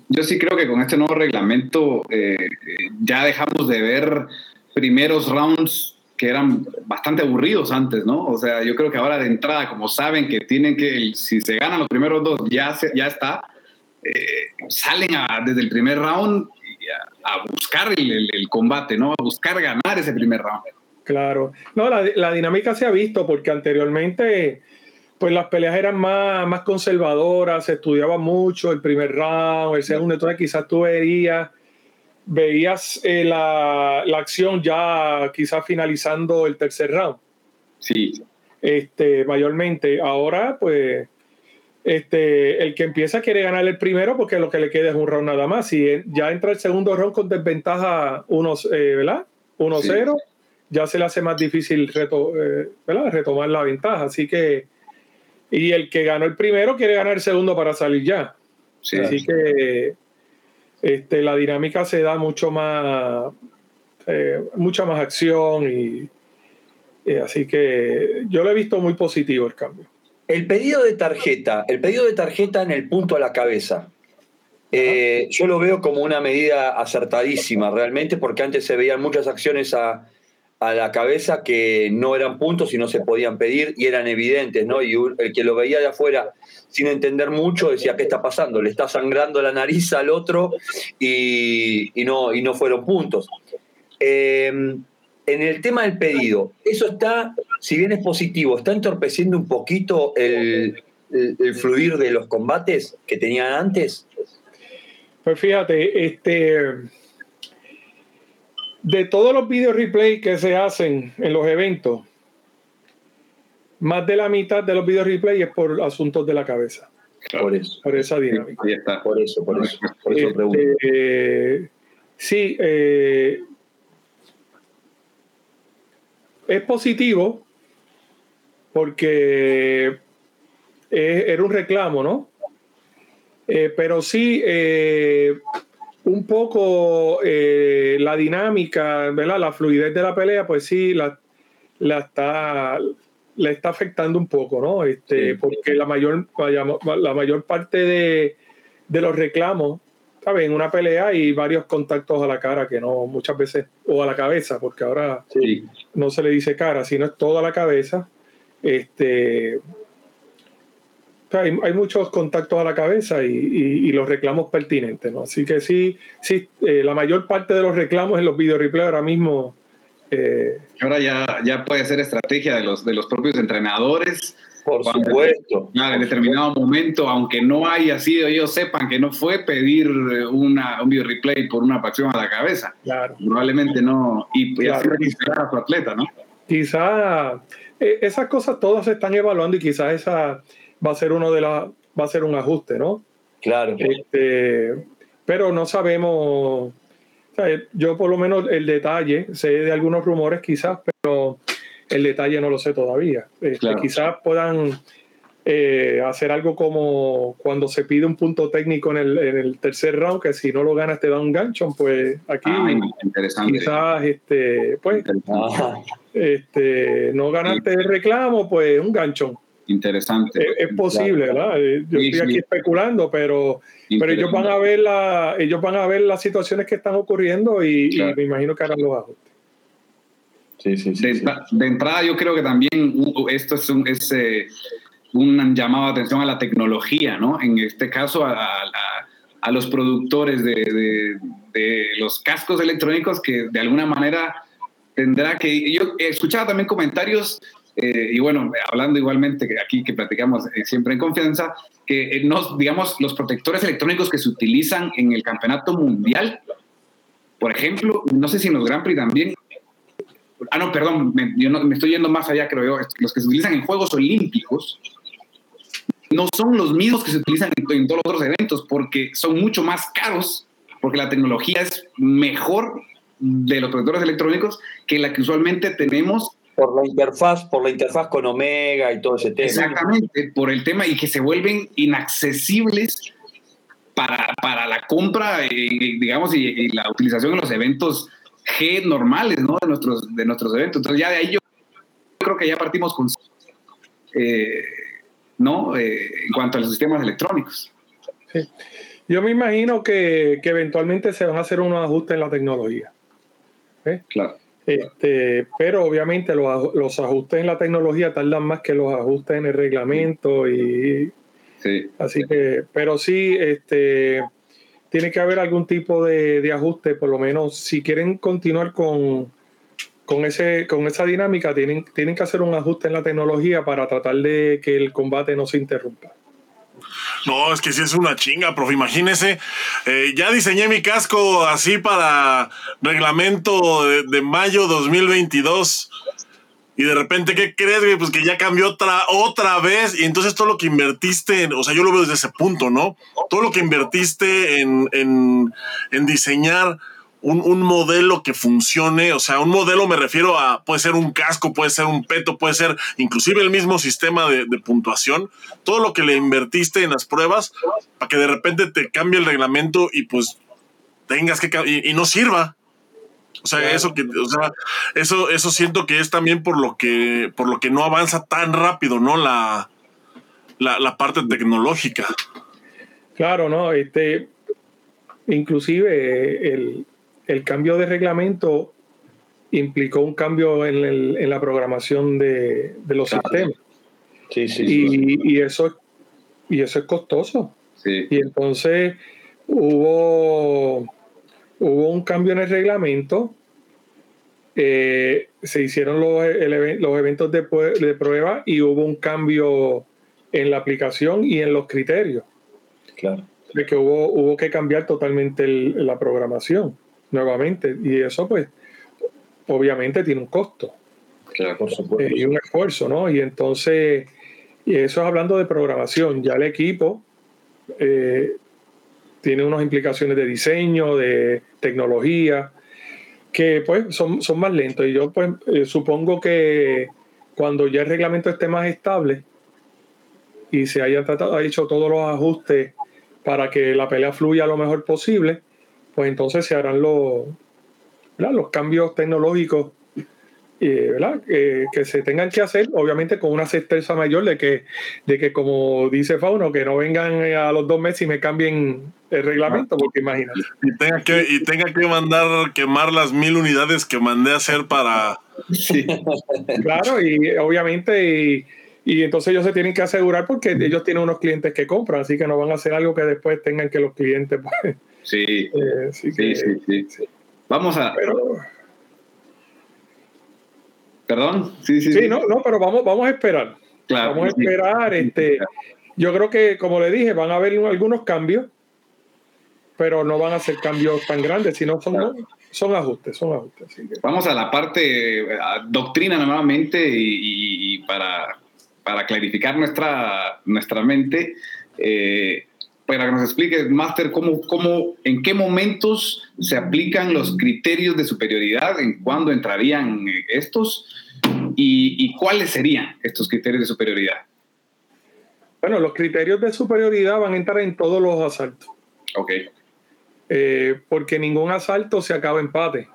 Yo sí creo que con este nuevo reglamento eh, ya dejamos de ver primeros rounds que eran bastante aburridos antes, ¿no? O sea, yo creo que ahora de entrada, como saben que tienen que, si se ganan los primeros dos, ya, ya está, eh, salen desde el primer round a, buscar el, el, el, combate, ¿no? A buscar ganar ese primer round. Claro. No, la, la dinámica se ha visto porque anteriormente pues las peleas eran más, más conservadoras, se estudiaba mucho el primer round, el segundo, entonces quizás tú verías, veías eh, la, la, acción ya quizás finalizando el tercer round. Sí. Este, mayormente. Ahora, pues, este, el que empieza quiere ganar el primero porque lo que le queda es un round nada más. Si ya entra el segundo round con desventaja 1, eh, ¿verdad? 1-0, sí. ya se le hace más difícil reto, eh, ¿verdad? retomar la ventaja. Así que y el que ganó el primero quiere ganar el segundo para salir ya. Sí, Así que este, la dinámica se da mucho más, eh, mucha más acción y, y, así que yo lo he visto muy positivo el cambio. El pedido de tarjeta, el pedido de tarjeta en el punto a la cabeza. Eh, yo lo veo como una medida acertadísima realmente porque antes se veían muchas acciones a, a la cabeza que no eran puntos y no se podían pedir y eran evidentes, ¿no? Y el que lo veía de afuera sin entender mucho decía, ¿qué está pasando? Le está sangrando la nariz al otro y, no, y no fueron puntos. Eh, en el tema del pedido, eso está, si bien es positivo, está entorpeciendo un poquito el, el fluir de los combates que tenían antes. Pues fíjate, este de todos los video replay que se hacen en los eventos, más de la mitad de los video replay es por asuntos de la cabeza. Por eso. Por esa dinámica. Ahí está. Por eso, por eso. Por eso este, sí, eh, es positivo porque era un reclamo, ¿no? Eh, pero sí, eh, un poco eh, la dinámica, ¿verdad? La fluidez de la pelea, pues sí, la, la está, le está afectando un poco, ¿no? Este, Porque la mayor, la mayor parte de, de los reclamos, ¿sabes? En una pelea hay varios contactos a la cara que no, muchas veces, o a la cabeza, porque ahora no se le dice cara, sino es toda la cabeza. Este, hay, muchos contactos a la cabeza y, los reclamos pertinentes, ¿no? Así que sí, sí eh, la mayor parte de los reclamos en los video replay ahora mismo. Eh, ahora ya, ya puede ser estrategia de los, de los propios entrenadores. Por supuesto. En determinado momento, aunque no haya sido, ellos sepan que no fue pedir una, un video replay por una pasión a la cabeza. Claro. Probablemente no. Y, claro. a su atleta, ¿no? Quizá eh, esas cosas todas se están evaluando y quizás esa va a ser uno de las, va a ser un ajuste, ¿no? Claro. Este, pero no sabemos, yo por lo menos el detalle, sé de algunos rumores quizás, pero el detalle no lo sé todavía. Este, quizás puedan eh, hacer algo como cuando se pide un punto técnico en el, tercer round, que si no lo ganas te da un gancho, pues aquí quizás este, pues, este, no ganaste el reclamo, pues un ganchón. Interesante. Es, posible, ¿verdad? Eh, yo estoy aquí especulando, pero, pero ellos van a ver la, ellos van a ver las situaciones que están ocurriendo y, me imagino que harán los ajustes. Sí, sí, sí, de, entrada, yo creo que también esto es un, es, eh, un llamado de atención a la tecnología, ¿no? En este caso, a, a, los productores de, de, de, los cascos electrónicos que de alguna manera tendrá que. Yo escuchaba también comentarios eh, y bueno, hablando igualmente aquí que platicamos eh, siempre en confianza, que eh, nos, digamos, los protectores electrónicos que se utilizan en el campeonato mundial, por ejemplo, no sé si en los Grand Prix también, ah, no, perdón, yo me estoy yendo más allá, creo yo, los que se utilizan en Juegos Olímpicos, no son los mismos que se utilizan en, en todos los otros eventos, porque son mucho más caros, porque la tecnología es mejor de los protectores electrónicos que la que usualmente tenemos por la interfaz, por la interfaz con Omega y todo ese tema. Exactamente, por el tema y que se vuelven inaccesibles para, para la compra, y, digamos, y, la utilización en los eventos G normales, ¿no? De nuestros, de nuestros eventos. Entonces ya de ahí yo creo que ya partimos con, eh, ¿no? Eh, en cuanto a los sistemas electrónicos. Sí. Yo me imagino que, que, eventualmente se van a hacer unos ajustes en la tecnología. ¿eh? Claro. Este, pero obviamente los, los, ajustes en la tecnología tardan más que los ajustes en el reglamento y así que, pero sí, este, tiene que haber algún tipo de, de, ajuste, por lo menos si quieren continuar con, con, ese, con esa dinámica, tienen, tienen que hacer un ajuste en la tecnología para tratar de que el combate no se interrumpa. No, es que sí es una chinga, profe. Imagínese, eh, ya diseñé mi casco así para reglamento de, de, mayo 2022. Y de repente, ¿qué crees, güey? Pues que ya cambió otra, otra vez. Y entonces todo lo que invertiste, o sea, yo lo veo desde ese punto, ¿no? Todo lo que invertiste en, en, en diseñar un, modelo que funcione, o sea, un modelo me refiero a, puede ser un casco, puede ser un peto, puede ser inclusive el mismo sistema de, puntuación, todo lo que le invertiste en las pruebas para que de repente te cambie el reglamento y pues tengas que y, y no sirva. O sea, eso que, o sea, eso, eso siento que es también por lo que, por lo que no avanza tan rápido, ¿no? La, la, la parte tecnológica. Claro, no, este, inclusive el, el cambio de reglamento implicó un cambio en, la programación de, los sistemas. Sí, sí, y, eso, y eso es costoso. Y entonces hubo, hubo un cambio en el reglamento. Eh, se hicieron los, los eventos de, de, prueba y hubo un cambio en la aplicación y en los criterios. Claro. De que hubo, hubo que cambiar totalmente la programación nuevamente. Y eso, pues, obviamente tiene un costo. eh, y un esfuerzo, ¿no? Y entonces, y eso es hablando de programación, ya el equipo eh, tiene unas implicaciones de diseño, de tecnología, que pues son, son más lentos. Y yo pues eh, supongo que cuando ya el reglamento esté más estable y se hayan tratado, ha hecho todos los ajustes para que la pelea fluya lo mejor posible, pues entonces se harán los, los cambios tecnológicos ¿verdad? Que, se tengan que hacer, obviamente con una certeza mayor de que, de que, como dice Fauno, que no vengan a los dos meses y me cambien el reglamento, porque imagínate. Y tenga que, y tenga que mandar quemar las mil unidades que mandé a hacer para. Sí. claro, y obviamente, y, y, entonces ellos se tienen que asegurar porque ellos tienen unos clientes que compran, así que no van a hacer algo que después tengan que los clientes. Pues, sí. Eh, sí, sí, sí, Vamos a. Perdón, sí, sí. Sí, no, no, pero vamos, vamos a esperar. vamos a esperar. Este, yo creo que, como le dije, van a haber algunos cambios, pero no van a ser cambios tan grandes, sino son, son ajustes, son ajustes. Vamos a la parte doctrina nuevamente y, para, para, clarificar nuestra, nuestra mente. Eh, para que nos explique, Master, cómo, cómo, en qué momentos se aplican los criterios de superioridad, en cuándo entrarían estos y, cuáles serían estos criterios de superioridad. Bueno, los criterios de superioridad van a entrar en todos los asaltos. Ok. Eh, porque ningún asalto se acaba empate.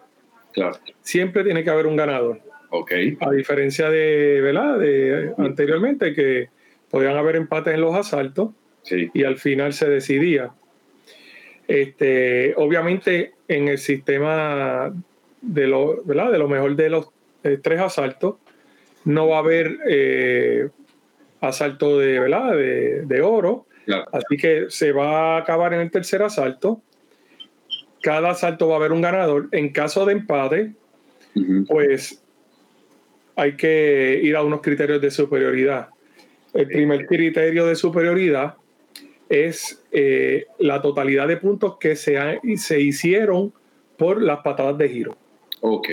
Claro. Siempre tiene que haber un ganador. Ok. A diferencia de, ¿verdad? de anteriormente, que podían haber empates en los asaltos y al final se decidía. Este, obviamente en el sistema de lo, ¿verdad? de lo mejor de los eh, tres asaltos, no va a haber eh, asalto de, ¿verdad? de, oro, así que se va a acabar en el tercer asalto. Cada asalto va a haber un ganador. En caso de empate, pues hay que ir a unos criterios de superioridad. El primer criterio de superioridad es eh, la totalidad de puntos que se, se hicieron por las patadas de giro. Ok.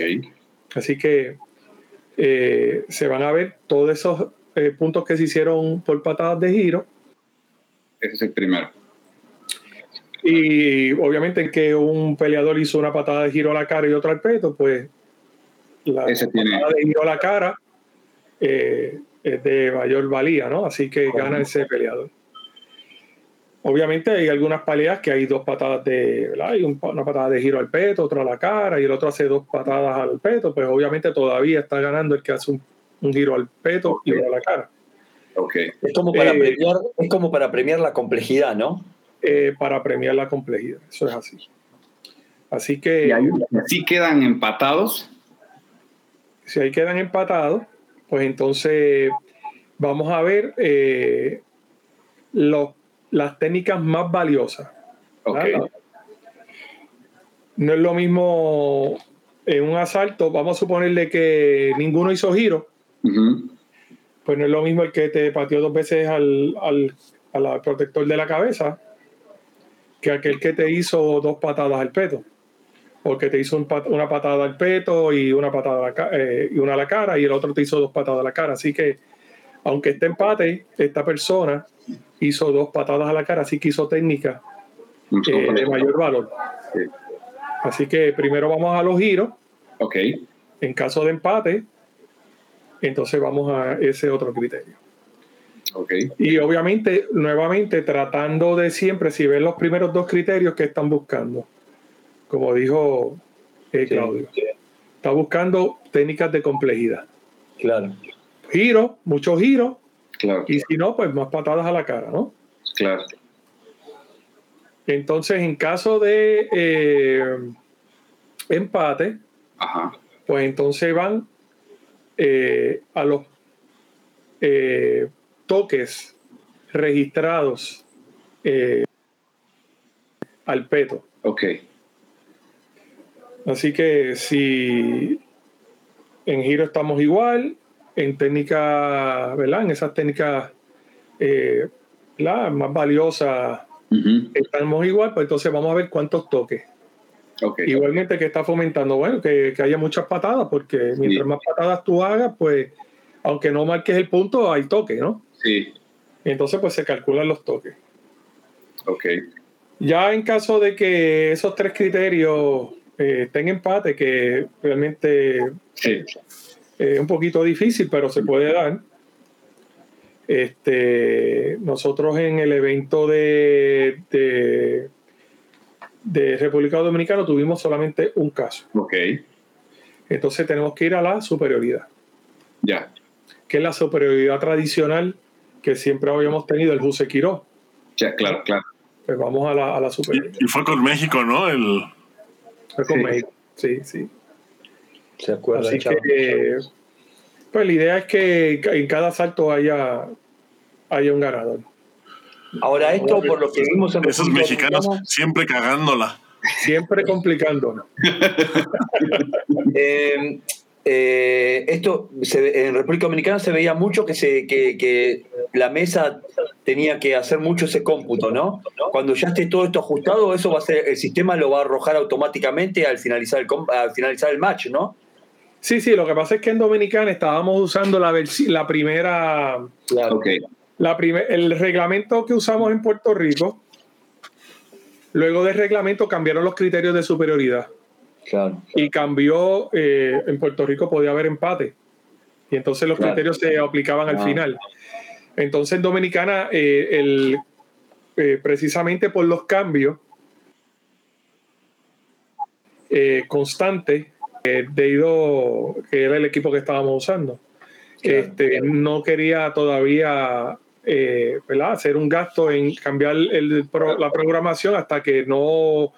Así que eh, se van a ver todos esos eh, puntos que se hicieron por patadas de giro. Ese es el primero. Y obviamente en que un peleador hizo una patada de giro a la cara y otra al peto, pues la patada de giro a la cara es de mayor valía, ¿no? Así que gana ese peleador. Obviamente hay algunas peleas que hay dos patadas de, ¿verdad? Hay una patada de giro al peto, otra a la cara y el otro hace dos patadas al peto, pues obviamente todavía está ganando el que hace un, giro al peto y a la cara. Okay. Es, como para eh, premiar, es como para premiar la complejidad, ¿no? Eh, para premiar la complejidad, eso es así. Así que... ¿Y así quedan empatados? Si ahí quedan empatados, pues entonces vamos a ver eh, los las técnicas más valiosas. No es lo mismo en un asalto, vamos a suponerle que ninguno hizo giro, pues no es lo mismo el que te pateó dos veces al, al, protector de la cabeza que aquel que te hizo dos patadas al peto. Porque te hizo una patada al peto y una patada eh, y una a la cara y el otro te hizo dos patadas a la cara. Así que, aunque esté empate, esta persona hizo dos patadas a la cara, así que hizo técnica eh, de mayor valor. Así que primero vamos a los giros. Ok. En caso de empate, entonces vamos a ese otro criterio. Okay. Y obviamente, nuevamente, tratando de siempre, si ven los primeros dos criterios que están buscando, como dijo eh, Claudio, está buscando técnicas de complejidad. Claro. Giro, muchos giros, y si no, pues más patadas a la cara, ¿no? Claro. Entonces, en caso de eh, empate, pues entonces van eh, a los eh, toques registrados al peto. Ok. Así que si en giro estamos igual, en técnicas, ¿verdad? En esas técnicas eh, más valiosas estamos igual, pues entonces vamos a ver cuántos toques. Igualmente que está fomentando, bueno, que, haya muchas patadas, porque mientras más patadas tú hagas, pues, aunque no marques el punto, hay toque, ¿no? Sí. entonces, pues se calculan los toques. Ok. Ya en caso de que esos tres criterios eh, estén empate, que realmente es un poquito difícil, pero se puede dar. Este, nosotros en el evento de, de, de República Dominicana tuvimos solamente un caso. Ok. Entonces tenemos que ir a la superioridad. Ya. Que es la superioridad tradicional que siempre habíamos tenido, el Juse Quiró. Ya, claro, claro. Pues vamos a la, a la superioridad. Y, fue con México, ¿no? El... Fue con México, sí, sí. Se acuerda. Así que, pues la idea es que en cada salto haya, haya un ganador. Ahora, esto por lo que vimos en Esos mexicanos siempre cagándola. Siempre complicándonos. eh, eh, esto en República Dominicana se veía mucho que, se, que, la mesa tenía que hacer mucho ese cómputo, ¿no? Cuando ya esté todo esto ajustado, eso va a ser, el sistema lo va a arrojar automáticamente al finalizar el, al finalizar el match, ¿no? Sí, sí, lo que pasa es que en Dominicana estábamos usando la, la primera. La el reglamento que usamos en Puerto Rico, luego del reglamento cambiaron los criterios de superioridad. Y cambió, eh, en Puerto Rico podía haber empate. Y entonces los criterios se aplicaban al ah. final. Entonces en Dominicana, eh, el, eh, precisamente por los cambios constantes, debido que era el equipo que estábamos usando, este, no quería todavía hacer un gasto en cambiar la programación hasta que no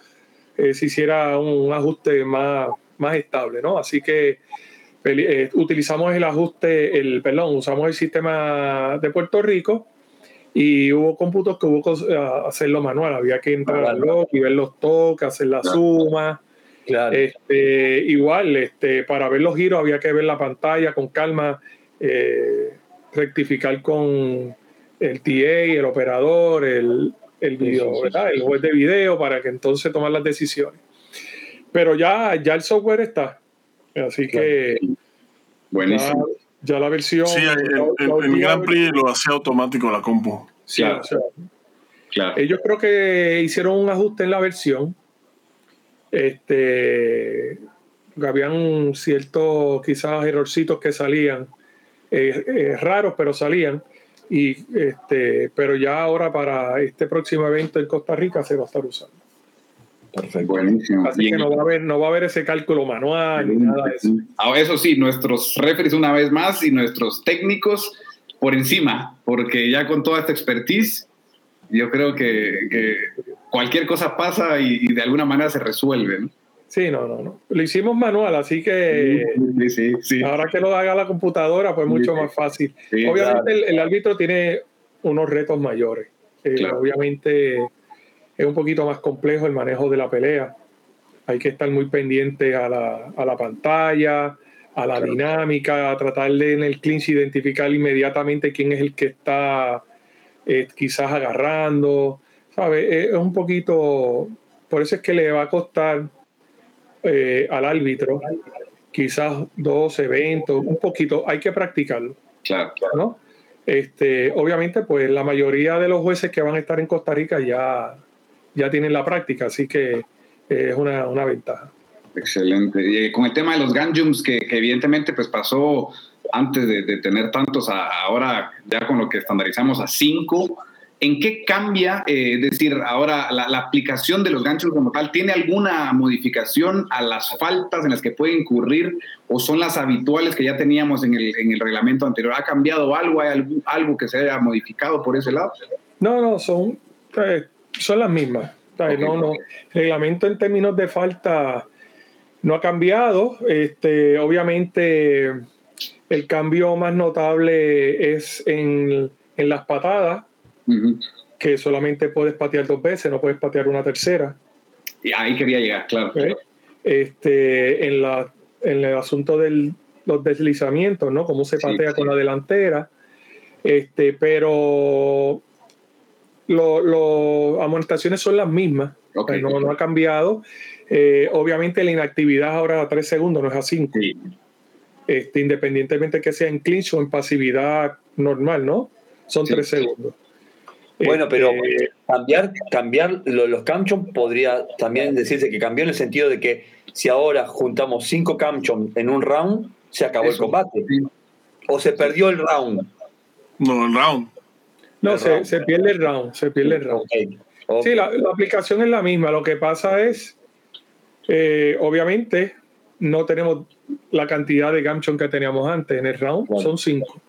eh, se hiciera un, ajuste más, más estable, ¿no? Así que eh, utilizamos el ajuste, el, perdón, usamos el sistema de Puerto Rico y hubo cómputos que hubo que hacerlo manual, había que entrar al log y ver los toques, hacer la suma. Claro. Este, igual, este, para ver los giros había que ver la pantalla con calma, eh, rectificar con el TA, el operador, el, el video, ¿verdad? El juez de video para que entonces tomar las decisiones. Pero ya, ya el software está. Así que. Buenísimo. Ya, la versión. Sí, el, Grand Prix lo hacía automático la compu. Sí, claro. Ellos creo que hicieron un ajuste en la versión. Este. Habían ciertos, quizás, errorcitos que salían. Eh, eh, raros, pero salían y este, pero ya ahora para este próximo evento en Costa Rica se va a estar usando. Perfecto. Buenísimo. Así que no va, a haber, no va a haber ese cálculo manual ni nada de eso. Ah, eso sí, nuestros referees una vez más y nuestros técnicos por encima, porque ya con toda esta expertise, yo creo que, que cualquier cosa pasa y, y, de alguna manera se resuelve. ¿no? Sí, no, no, no. Lo hicimos manual, así que ahora que lo haga la computadora, pues mucho más fácil. Obviamente el, árbitro tiene unos retos mayores. Eh, obviamente es un poquito más complejo el manejo de la pelea. Hay que estar muy pendiente a la, a la pantalla, a la dinámica, a tratar de en el clinch identificar inmediatamente quién es el que está eh, quizás agarrando. ¿Sabe? Es un poquito, por eso es que le va a costar eh, al árbitro, quizás dos eventos, un poquito, hay que practicarlo. Claro, ¿no? Este, obviamente, pues la mayoría de los jueces que van a estar en Costa Rica ya, ya tienen la práctica, así que eh, es una, una, ventaja. Excelente. Y con el tema de los ganjums, que, que evidentemente pues pasó antes de, de, tener tantos, ahora ya con lo que estandarizamos a cinco, ¿En qué cambia, eh, es decir, ahora la, aplicación de los ganchos como tal? ¿Tiene alguna modificación a las faltas en las que puede incurrir o son las habituales que ya teníamos en el, en el reglamento anterior? ¿Ha cambiado algo? ¿Hay algo, algo, que se haya modificado por ese lado? No, no, son, eh, son las mismas. no, no. El reglamento en términos de falta no ha cambiado. Este, obviamente, el cambio más notable es en, en las patadas que solamente puedes patear dos veces, no puedes patear una tercera. Y ahí quería llegar, claro. Este, en, la, en el asunto de los deslizamientos, ¿no? Cómo se patea con la delantera. Este, pero las amonestaciones son las mismas. no, no, ha cambiado. Eh, obviamente la inactividad ahora a tres segundos, no es a cinco. Sí. Este, independientemente que sea en clinch o en pasividad normal, ¿no? Son Sí. tres segundos. Bueno, pero Este, cambiar, cambiar lo- los camchon podría también decirse que cambió en el sentido de que si ahora juntamos cinco camchon en un round, se acabó el combate. Sí. O se perdió el round. No, el round. no, el se, round. se pierde el round, se pierde el round. Sí, la, la aplicación es la misma. Lo que pasa es, eh, obviamente, no tenemos la cantidad de gamchon que teníamos antes en el round, son cinco.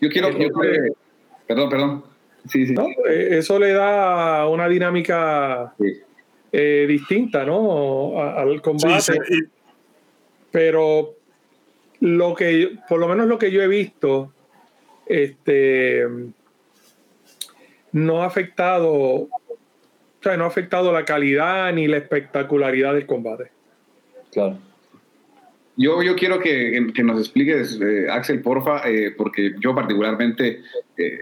Yo quiero, yo quiero- perdón, perdón. Sí, sí. ¿no? Eh, eso le da una dinámica Sí. eh, distinta ¿no? Al combate. pero lo que por lo menos lo que yo he visto este no ha afectado o sea, no ha afectado la calidad ni la espectacularidad del combate Claro. Yo, yo quiero que, que nos expliques, eh, Axel, porfa, eh, porque yo particularmente eh,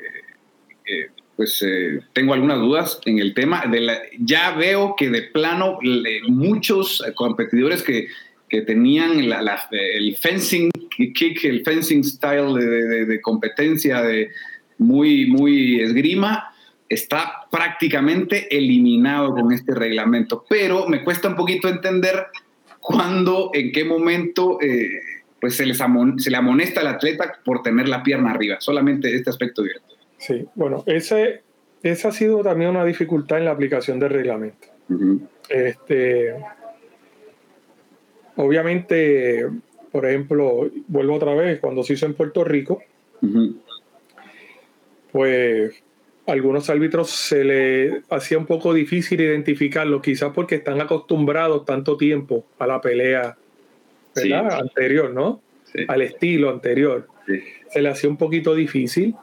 pues eh, tengo algunas dudas en el tema. Ya veo que de plano muchos competidores que, que tenían el fencing kick, el fencing style de, de- de competencia de muy, muy esgrima, está prácticamente eliminado con este reglamento. Pero me cuesta un poquito entender cuándo, en qué momento eh, pues se, les amon- se le amonesta al atleta por tener la pierna arriba. Solamente este aspecto directo. Sí bueno ese esa ha sido también una dificultad en la aplicación del reglamento. Este, obviamente, por ejemplo, vuelvo otra vez, cuando se hizo en Puerto Rico, pues a algunos árbitros se le hacía un poco difícil identificarlo, quizás porque están acostumbrados tanto tiempo a la pelea anterior, ¿no? Sí. Al estilo anterior. Se le hacía un poquito difícil.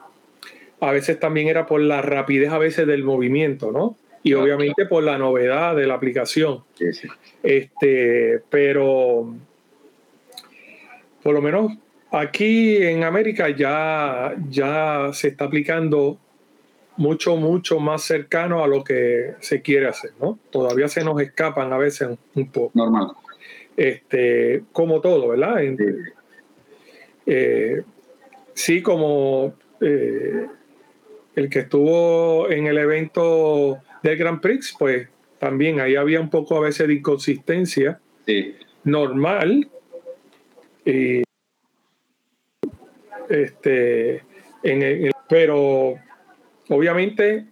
A veces también era por la rapidez a veces del movimiento, ¿no? Y Claro. obviamente por la novedad de la aplicación. Sí, sí. Este, pero por lo menos aquí en América ya, ya se está aplicando mucho, mucho más cercano a lo que se quiere hacer, ¿no? Todavía se nos escapan a veces un, un poco. Normal. Este, como todo, ¿verdad? En- Sí. eh, sí, como eh, el que estuvo en el evento del Grand Prix, pues también ahí había un poco a veces de inconsistencia Sí. normal. Y, este, en el- pero obviamente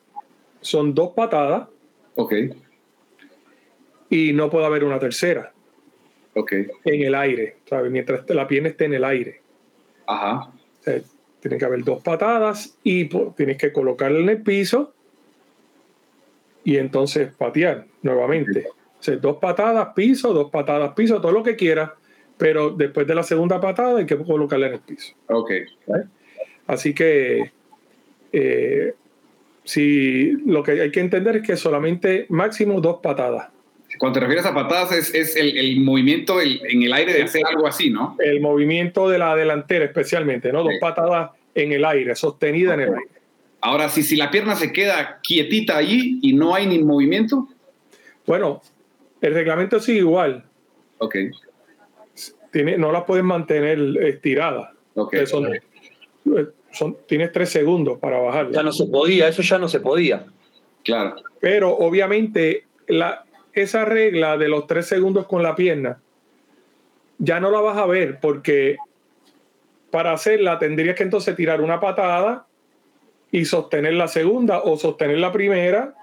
son dos patadas Ok. y no puede haber una tercera Ok. en el aire, ¿sabes? Mientras la pierna esté en el aire. Ajá. O sea, tiene que haber dos patadas y tienes que colocarla en el piso y entonces patear nuevamente. O sea, dos patadas, piso, dos patadas, piso, todo lo que quieras, pero después de la segunda patada hay que colocarla en el piso. Ok. Así que eh, si lo que hay que entender es que solamente máximo dos patadas. Cuando te refieres a patadas, es, es el, el movimiento el- en el aire de hacer algo así, ¿no? El movimiento de la delantera especialmente, ¿no? Dos Sí. patadas en el aire, sostenida en el aire. Ahora, si, si la pierna se queda quietita allí y no hay ni movimiento, Bueno, el reglamento sigue igual. ok. Tiene, no las puedes mantener estiradas. Ok. Que Son, son- tienes tres segundos para Ya bajarla. no se podía, eso ya no se podía. Claro. Pero obviamente la, esa regla de los tres segundos con la pierna ya no la vas a ver porque para hacerla tendrías que entonces tirar una patada y sostener la segunda o sostener la primera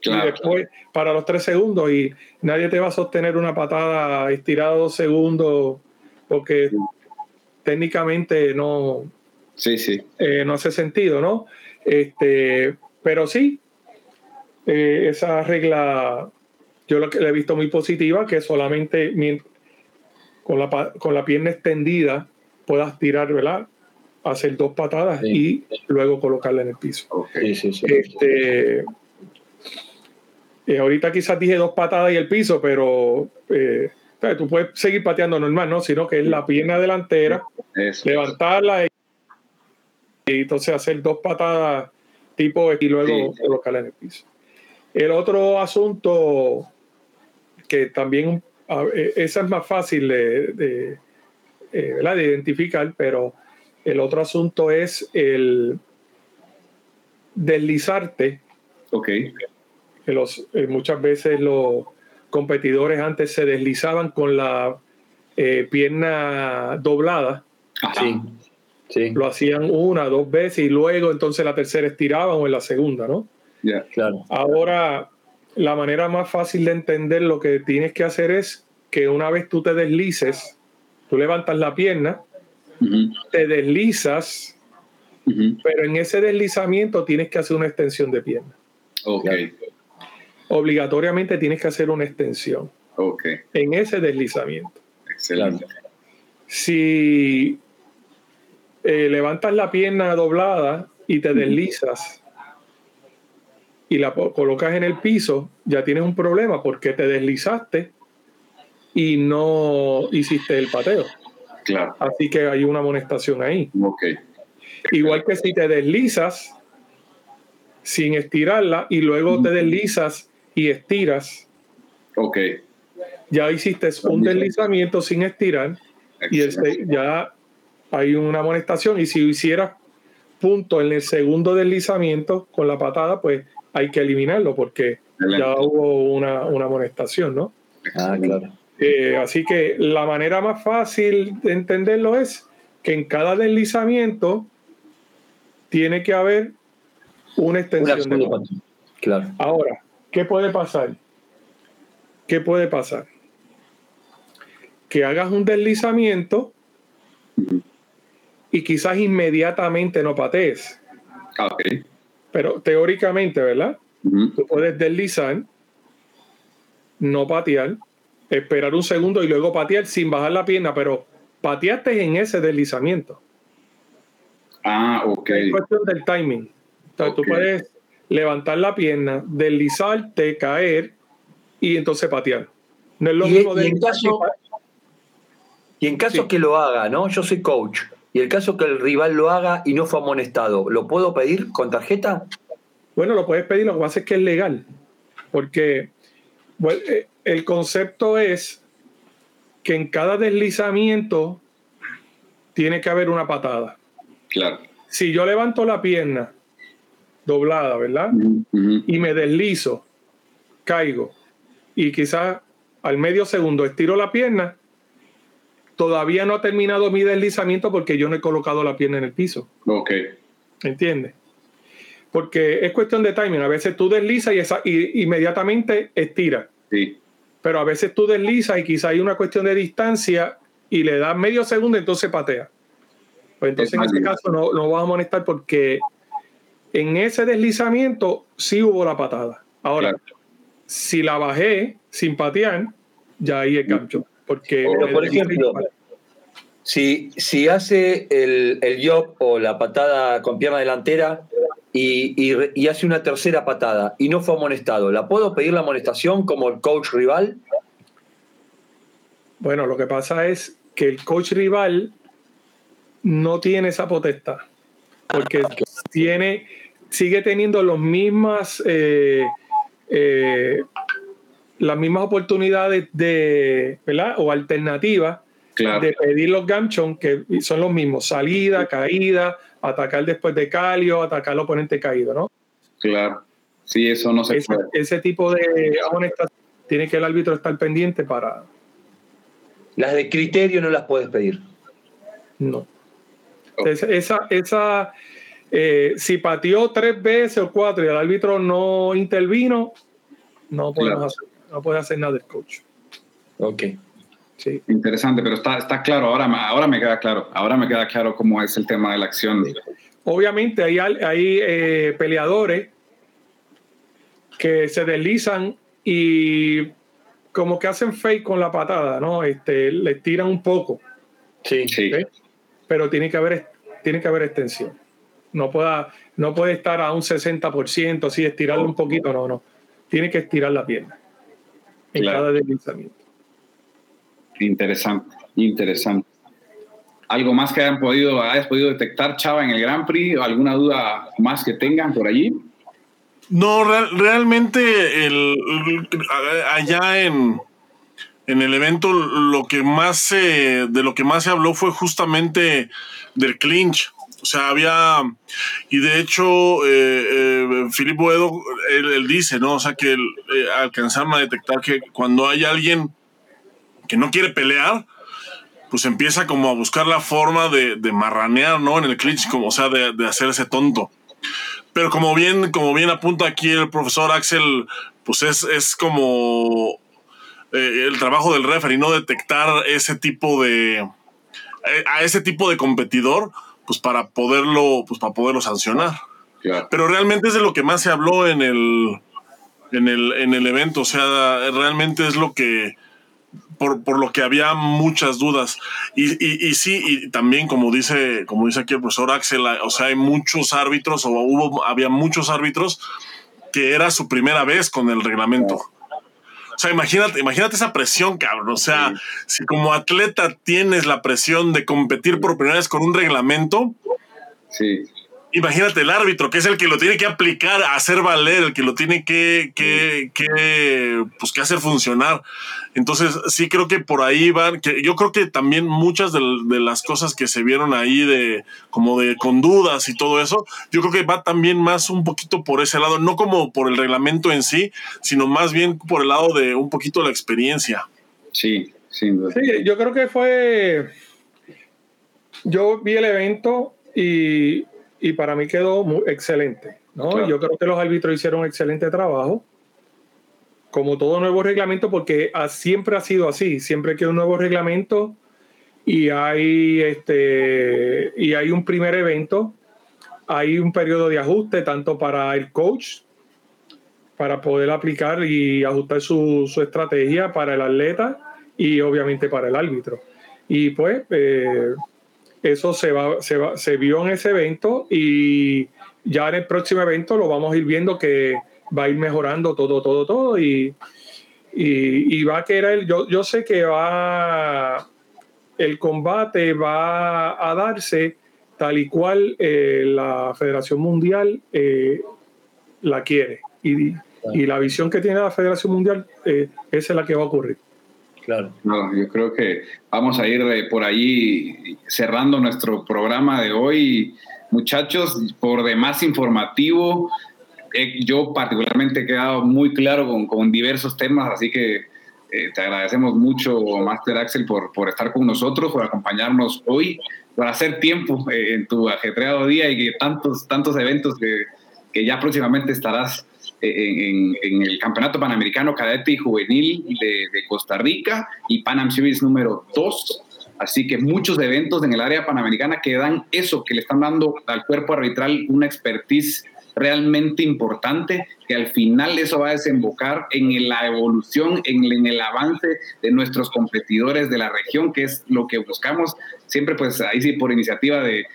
y Claro. después para los tres segundos y nadie te va a sostener una patada estirada dos segundos porque técnicamente no, Sí, sí. eh, no hace sentido, ¿no? Este, pero sí, eh, esa regla yo lo que la he visto muy positiva, que solamente con la, con la pierna extendida puedas tirar, ¿verdad? Hacer dos patadas Sí. y luego colocarla en el piso. Ok. Sí, sí, sí. Este, eh, ahorita quizás dije dos patadas y el piso, pero eh, tú puedes seguir pateando normal, ¿no? Sino que es la pierna delantera, Eso. levantarla y, y entonces hacer dos patadas tipo y luego Sí. colocarla en el piso. El otro asunto que también eh, esa es más fácil de, eh, de identificar, pero el otro asunto es el deslizarte. Ok. Que los, eh, muchas veces los competidores antes se deslizaban con la pierna doblada. Sí. Sí. Lo hacían una, dos veces y luego entonces la tercera estiraban o en la segunda, ¿no? Ya, claro. Ahora, la manera más fácil de entender lo que tienes que hacer es que una vez tú te deslices, tú levantas la pierna, te deslizas, pero en ese deslizamiento tienes que hacer una extensión de pierna. Ok. Obligatoriamente tienes que hacer una extensión. Ok. En ese deslizamiento. Excelente. Si eh, levantas la pierna doblada y te deslizas y la colocas en el piso, ya tienes un problema porque te deslizaste y no hiciste el pateo. Claro. Así que hay una amonestación ahí. Ok. Igual que si te deslizas sin estirarla y luego te deslizas y estiras. Ok. Ya hiciste un deslizamiento sin estirar y ya hay una amonestación. Y si hicieras punto en el segundo deslizamiento con la patada, pues hay que eliminarlo porque ya hubo una, una amonestación, ¿no? Ah, claro. Eh, así que la manera más fácil de entenderlo es que en cada deslizamiento tiene que haber una extensión de Claro. Ahora, ¿qué puede pasar? ¿Qué puede pasar? Que hagas un deslizamiento y quizás inmediatamente no patees. Ah, okay. Pero teóricamente, ¿verdad? Tú puedes deslizar, no patear, esperar un segundo y luego patear sin bajar la pierna, pero pateaste en ese deslizamiento. Ah, ok. Es cuestión del timing. Entonces tú puedes levantar la pierna, deslizarte, caer y entonces patear. No es lo y, mismo y en caso, y en caso que lo haga, ¿no? Yo soy coach. Y el caso que el rival lo haga y no fue amonestado, ¿lo puedo pedir con tarjeta? Bueno, lo puedes pedir, lo que pasa es que es legal. Porque bueno, eh, el concepto es que en cada deslizamiento tiene que haber una patada. Claro. Si yo levanto la pierna doblada, ¿verdad? Y me deslizo, caigo, y quizás al medio segundo estiro la pierna, todavía no ha terminado mi deslizamiento porque yo no he colocado la pierna en el piso. Ok. ¿Entiendes? Porque es cuestión de timing. A veces tú deslizas y, esa, y inmediatamente estiras. Sí pero a veces tú deslizas y quizá hay una cuestión de distancia y le das medio segundo, entonces patea. Pues entonces en este caso no, no vas a molestar porque en ese deslizamiento sí hubo la patada. Ahora, si la bajé sin patear, ya ahí es gancho. Porque por ejemplo, si, si hace el, el job o la patada con pierna delantera, y, hace una tercera patada y no fue amonestado, ¿la puedo pedir la amonestación como el coach rival? Bueno, lo que pasa es que el coach rival no tiene esa potestad, porque ah, tiene, sigue teniendo los mismas, eh, eh, las mismas oportunidades de, ¿verdad? O alternativas de pedir los ganchon, que son los mismos, salida, caída, atacar después de calio, atacar al oponente caído, ¿no? Claro. Sí, eso no se ese, puede. Ese tipo de amonestación tiene que el árbitro estar pendiente para. Las de criterio no las puedes pedir. No. esa, esa eh, si pateó tres veces o cuatro y el árbitro no intervino, no podemos hacer, no puede hacer nada el coach. Ok. Sí. Interesante, pero está, está claro, ahora, ahora me queda claro, ahora me queda claro cómo es el tema de la acción. Obviamente hay, hay eh, peleadores que se deslizan y como que hacen fake con la patada, ¿no? Este, le tiran un poco. Sí, sí. Pero tiene que haber, tiene que haber extensión. No, pueda, no puede estar a un 60%, así estirarlo un poquito, no, no. Tiene que estirar la pierna en cada deslizamiento. Interesante, interesante. ¿Algo más que hayan podido, hayas podido detectar, Chava, en el Grand Prix? ¿O alguna duda más que tengan por allí? No, realmente el, allá en, en el evento lo que más se, de lo que más se habló fue justamente del clinch. O sea, había, y de hecho, eh, eh él, dice, ¿no? O sea, que eh, alcanzaron a detectar que cuando hay alguien que no quiere pelear, pues empieza como a buscar la forma de, marranear, ¿no? En el clinch, como, o sea, de, de hacerse tonto. Pero como bien, como bien apunta aquí el profesor Axel, pues es, es como eh, el trabajo del referee, no detectar ese tipo de eh, a ese tipo de competidor, pues para poderlo, pues para poderlo sancionar. Pero realmente es de lo que más se habló en el, en el, en el evento. O sea, realmente es lo que, por, por lo que había muchas dudas. Y, y, y, sí, y también como dice, como dice aquí el profesor Axel, o sea, hay muchos árbitros, o hubo, había muchos árbitros que era su primera vez con el reglamento. O sea, imagínate, imagínate esa presión, cabrón. O sea, si como atleta tienes la presión de competir por primera vez con un reglamento, sí. Imagínate el árbitro, que es el que lo tiene que aplicar, hacer valer, el que lo tiene que, que, que, pues, que hacer funcionar. Entonces, sí creo que por ahí van, que yo creo que también muchas de, las cosas que se vieron ahí de, como de con dudas y todo eso, yo creo que va también más un poquito por ese lado, no como por el reglamento en sí, sino más bien por el lado de un poquito la experiencia. Sí, sí. Sí, yo creo que fue, yo vi el evento y y para mí quedó muy excelente. ¿no? Yo creo que los árbitros hicieron un excelente trabajo, como todo nuevo reglamento, porque siempre ha sido así, siempre que un nuevo reglamento y hay, este, y hay un primer evento, hay un periodo de ajuste tanto para el coach, para poder aplicar y ajustar su, su estrategia para el atleta y obviamente para el árbitro. Y pues... Eh, eso se, va, se, va, se vio en ese evento y ya en el próximo evento lo vamos a ir viendo que va a ir mejorando todo, todo, todo y, y, va a querer, yo, yo sé que va, el combate va a darse tal y cual eh, la Federación Mundial eh, la quiere y, y, la visión que tiene la Federación Mundial eh, esa es la que va a ocurrir. Claro. No, yo creo que vamos a ir eh, por ahí cerrando nuestro programa de hoy. Muchachos, por demás informativo, eh, yo particularmente he quedado muy claro con, diversos temas, así que eh, te agradecemos mucho, Master Axel, por, por estar con nosotros, por acompañarnos hoy, por hacer tiempo en tu ajetreado día y que tantos, tantos eventos que, que ya próximamente estarás en, el Campeonato Panamericano Cadete y Juvenil de, Costa Rica y Panam Series número 2. Así que muchos eventos en el área panamericana que dan eso, que le están dando al cuerpo arbitral una expertise realmente importante, que al final eso va a desembocar en la evolución, en, el avance de nuestros competidores de la región, que es lo que buscamos. Siempre, pues ahí sí, por iniciativa de,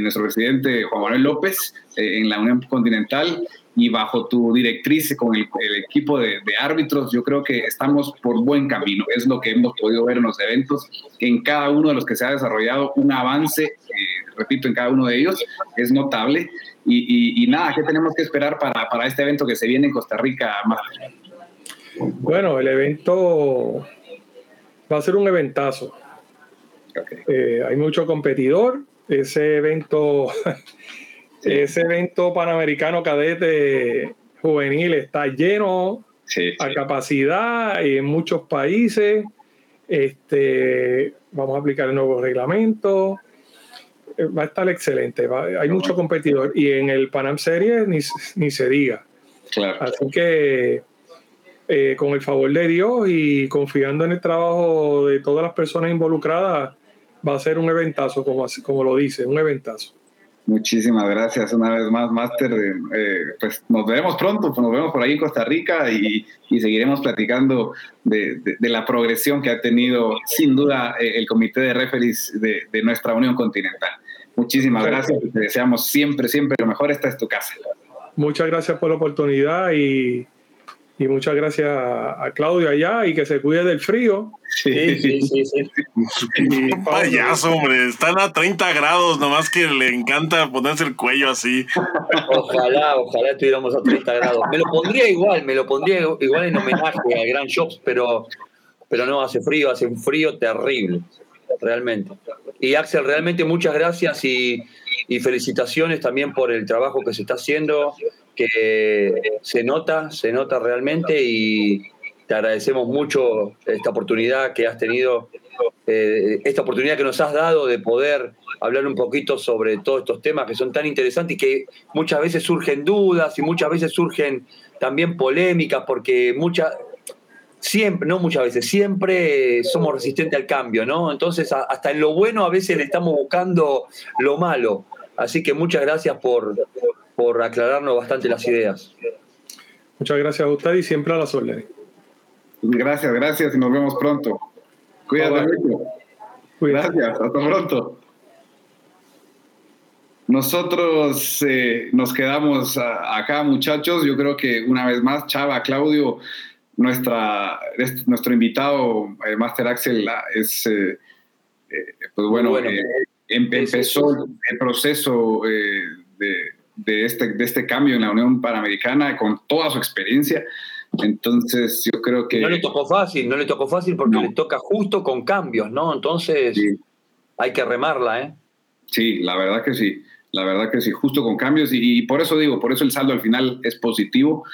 nuestro presidente Juan Manuel López eh, en la Unión Continental, y bajo tu directriz con el, equipo de, árbitros, yo creo que estamos por buen camino. Es lo que hemos podido ver en los eventos, en cada uno de los que se ha desarrollado un avance, eh, repito, en cada uno de ellos, es notable. Y, nada, ¿qué tenemos que esperar para, para, este evento que se viene en Costa Rica, Bueno, el evento va a ser un eventazo. Eh, hay mucho competidor. Ese evento ese evento panamericano cadete juvenil está lleno a capacidad en muchos países. Este, vamos a aplicar el nuevo reglamento. Eh, va a estar excelente. hay mucho competidor. Y en el Panam Series ni, ni se diga. Así que eh, con el favor de Dios y confiando en el trabajo de todas las personas involucradas, va a ser un eventazo, como, como lo dice, un eventazo. Muchísimas gracias una vez más, Máster. Eh, pues nos vemos pronto, nos vemos por ahí en Costa Rica y, seguiremos platicando de, la progresión que ha tenido sin duda eh, el comité de referees de, nuestra Unión Continental. Muchísimas gracias te deseamos siempre, siempre lo mejor. Esta es tu casa. Muchas gracias por la oportunidad y y muchas gracias a Claudio allá y que se cuide del frío. Sí, sí, sí. sí, payaso, hombre. Están a 30 grados, nomás que le encanta ponerse el cuello así. Ojalá, ojalá estuviéramos a 30 grados. Me lo pondría igual, me lo pondría igual en homenaje a Gran Shops, pero pero no, hace frío, hace un frío terrible, realmente. Y Axel, realmente muchas gracias y, y felicitaciones también por el trabajo que se está haciendo, que se nota, se nota realmente y te agradecemos mucho esta oportunidad que has tenido, eh, esta oportunidad que nos has dado de poder hablar un poquito sobre todos estos temas que son tan interesantes y que muchas veces surgen dudas y muchas veces surgen también polémicas porque muchas, siempre, no muchas veces, siempre somos resistentes al cambio, ¿no? Entonces, hasta en lo bueno a veces le estamos buscando lo malo. Así que muchas gracias por, por aclararnos bastante las ideas. Muchas gracias a usted y siempre a la órdenes. Gracias, gracias y nos vemos pronto. Cuídate mucho. Gracias, hasta pronto. Nosotros eh, nos quedamos acá, muchachos. Yo creo que una vez más, Chava, Claudio, nuestra, nuestro invitado, eh, Master Axel, es, eh, pues bueno, em, empezó el proceso de, este, de este cambio en la Unión Panamericana con toda su experiencia. Entonces, yo creo que... No le tocó fácil, no le tocó fácil porque le toca justo con cambios, ¿no? Entonces, hay que remarla, ¿eh? Sí, la verdad que sí, la verdad que sí, justo con cambios y, por eso digo, por eso el saldo al final es positivo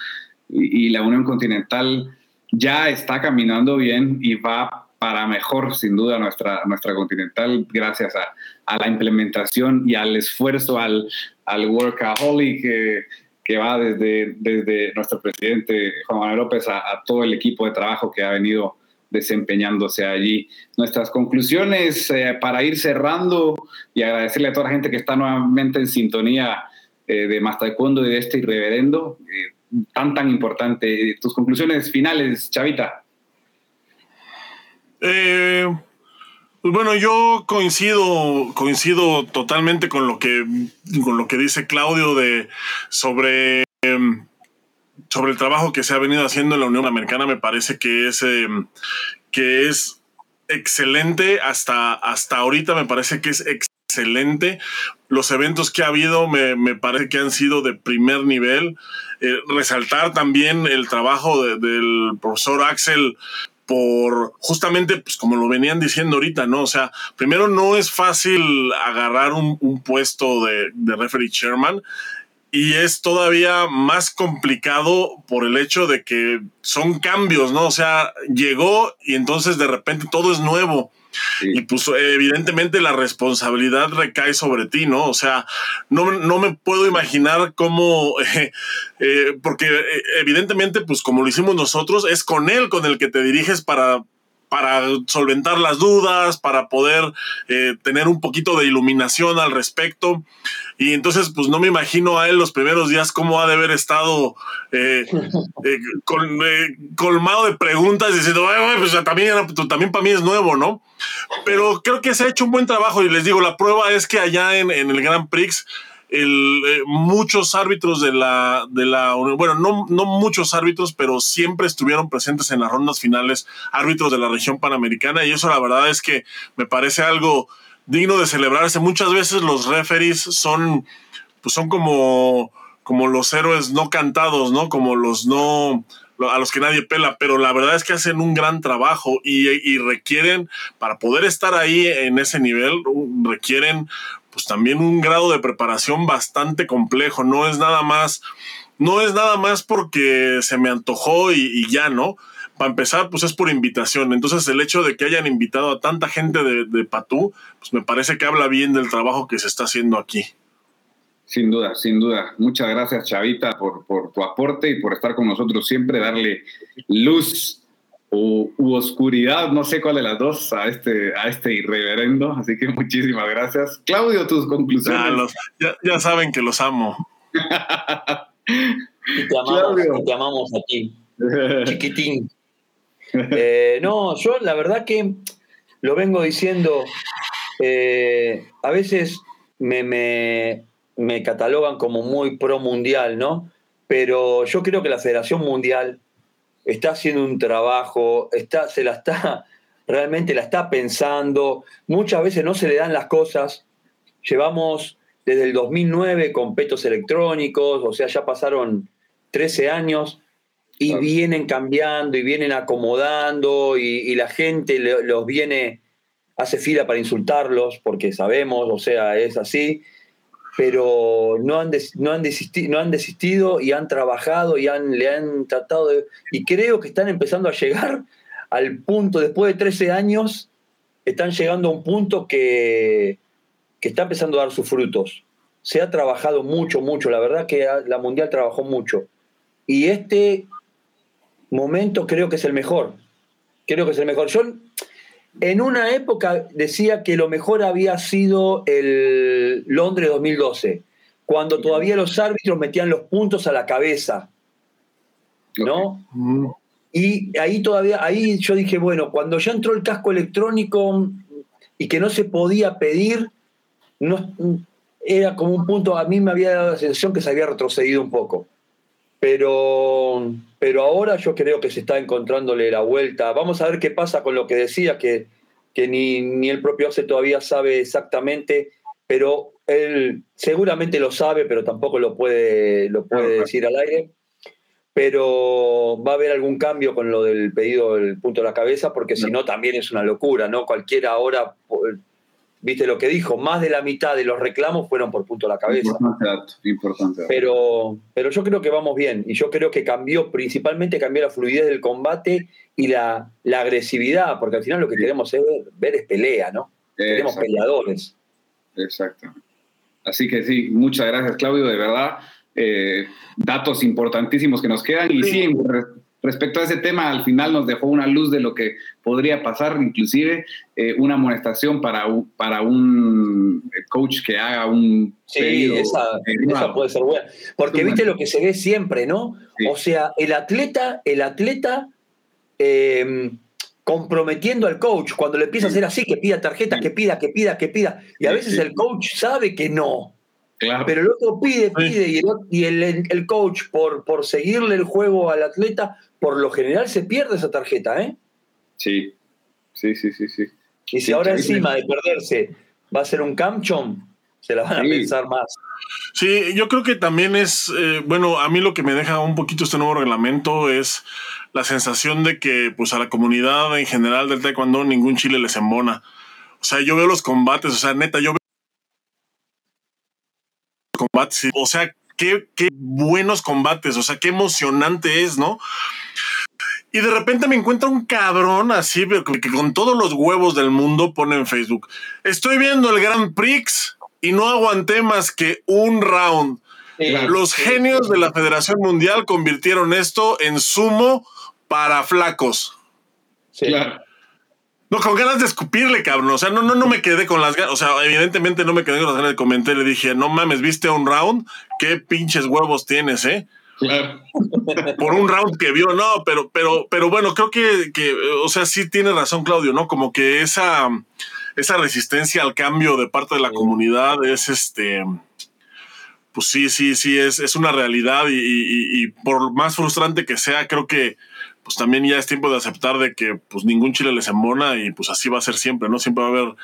y, la Unión Continental ya está caminando bien y va para mejor, sin duda, nuestra, nuestra Continental, gracias a, a la implementación y al esfuerzo, al, al workaholic que va desde, desde nuestro presidente Juan Manuel López a, todo el equipo de trabajo que ha venido desempeñándose allí. Nuestras conclusiones eh, para ir cerrando y agradecerle a toda la gente que está nuevamente en sintonía eh, de Más y de este irreverendo, eh, tan, tan importante. Tus conclusiones finales, Chavita. Bueno, yo coincido, coincido totalmente con lo que, con lo que dice Claudio de sobre, em, sobre el trabajo que se ha venido haciendo en la Unión Americana. Me parece que es, em, que es excelente. Hasta, hasta ahorita me parece que es excelente. Los eventos que ha habido me, me parece que han sido de primer nivel. Eh, resaltar también el trabajo del profesor Axel por justamente, pues como lo venían diciendo ahorita, ¿no? O sea, primero no es fácil agarrar un, puesto de, de referee chairman y es todavía más complicado por el hecho de que son cambios, ¿no? O sea, llegó y entonces de repente todo es nuevo. Y pues evidentemente la responsabilidad recae sobre ti, ¿no? O sea, no, no me puedo imaginar cómo, eh, porque eh, evidentemente, pues como lo hicimos nosotros, es con él con el que te diriges para para solventar las dudas, para poder eh, tener un poquito de iluminación al respecto. Y entonces, pues no me imagino a él los primeros días cómo ha de haber estado eh, eh, colmado de preguntas, diciendo, pues también, también para mí es nuevo, ¿no? Pero creo que se ha hecho un buen trabajo y les digo, la prueba es que allá en, en el Grand Prix eh, muchos árbitros de la, de la bueno, no, no muchos árbitros, pero siempre estuvieron presentes en las rondas finales, árbitros de la región panamericana, y eso la verdad es que me parece algo digno de celebrarse. Muchas veces los referees son, pues son como, como los héroes no cantados, ¿no? Como los no, a los que nadie pela, pero la verdad es que hacen un gran trabajo y, requieren, para poder estar ahí en ese nivel, requieren pues también un grado de preparación bastante complejo. No es nada más, no es nada más porque se me antojó y, ya, ¿no? Para empezar, pues es por invitación. Entonces, el hecho de que hayan invitado a tanta gente de, de Patú, pues me parece que habla bien del trabajo que se está haciendo aquí. Sin duda, sin duda. Muchas gracias, Chavita, por, por tu aporte y por estar con nosotros siempre, darle luz u, oscuridad, no sé cuál de las dos, a este, a este irreverendo. Así que muchísimas gracias. Claudio, tus conclusiones. Ya, saben que los amo. y te amamos, te amamos a ti, chiquitín. Eh, no, yo la verdad que lo vengo diciendo, eh, a veces me, me, me catalogan como muy pro mundial, ¿no? Pero yo creo que la Federación Mundial está haciendo un trabajo, está, se la está, realmente la está pensando, muchas veces no se le dan las cosas. Llevamos desde el 2009 con petos electrónicos, o sea, ya pasaron 13 años y vienen cambiando y vienen acomodando y, la gente los viene, hace fila para insultarlos porque sabemos, o sea, es así, pero no han, no han, desistido, no han desistido y han trabajado y han, le han tratado de... Y creo que están empezando a llegar al punto, después de 13 años, están llegando a un punto que, que está empezando a dar sus frutos. Se ha trabajado mucho, mucho, la verdad que la Mundial trabajó mucho. Y este momento creo que es el mejor. Creo que es el mejor. Yo en una época decía que lo mejor había sido el Londres 2012, cuando todavía los árbitros metían los puntos a la cabeza. ¿No? Y ahí todavía, ahí yo dije, bueno, cuando ya entró el casco electrónico y que no se podía pedir, no, era como un punto, a mí me había dado la sensación que se había retrocedido un poco. Pero, pero ahora yo creo que se está encontrándole la vuelta. Vamos a ver qué pasa con lo que decía, que, que ni, ni el propio Ace todavía sabe exactamente, pero él seguramente lo sabe, pero tampoco lo puede, lo puede decir al aire. Pero va a haber algún cambio con lo del pedido del punto de la cabeza, porque si no también es una locura, ¿no? Cualquiera ahora viste lo que dijo, más de la mitad de los reclamos fueron por punto a la cabeza. Importante dato, importante Pero, pero yo creo que vamos bien y yo creo que cambió, principalmente cambió la fluidez del combate y la, la agresividad, porque al final lo que queremos es ver, es pelea, ¿no? Queremos peleadores. Exacto. Así que sí, muchas gracias Claudio, de verdad. Eh, datos importantísimos que nos quedan y sí, respecto a ese tema, al final nos dejó una luz de lo que podría pasar, inclusive eh, una amonestación para un, para un coach que haga un... Sí, esa, puede ser buena. Porque viste lo que se ve siempre, ¿no? O sea, el atleta, el atleta em, comprometiendo al coach, cuando le empieza a hacer así, que pida tarjeta, que pida, que pida, que pida, y a veces el coach sabe que no. Pero el otro pide, pide, y, el, el, coach, por, por seguirle el juego al atleta, por lo general se pierde esa tarjeta, ¿eh? Sí, sí, sí, sí, sí. Y si ahora encima de perderse va a ser un camchon, se la van a pensar más. Sí, yo creo que también es, eh, bueno, a mí lo que me deja un poquito este nuevo reglamento es la sensación de que pues a la comunidad en general del taekwondo ningún chile les embona. O sea, yo veo los combates, o sea, neta, yo veo combates, o sea, qué, qué buenos combates, o sea, qué emocionante es, ¿no? Y de repente me encuentra un cabrón así, que con todos los huevos del mundo pone en Facebook. Estoy viendo el Grand Prix y no aguanté más que un round. los genios de la Federación Mundial convirtieron esto en sumo para flacos. Claro. No, con ganas de escupirle, cabrón. O sea, no, no, no me quedé con las ganas. O sea, evidentemente no me quedé con las ganas de comentar. Le dije, no mames, ¿viste un round? ¿Qué pinches huevos tienes, eh? Por un round que vio, no, pero, pero, pero bueno, creo que, que, o sea, sí tiene razón Claudio, ¿no? Como que esa, esa resistencia al cambio de parte de la comunidad es este, pues sí, sí, sí, es, es una realidad y, por más frustrante que sea, creo que pues también ya es tiempo de aceptar de que pues ningún chile les embona y pues así va a ser siempre, ¿no? Siempre va a haber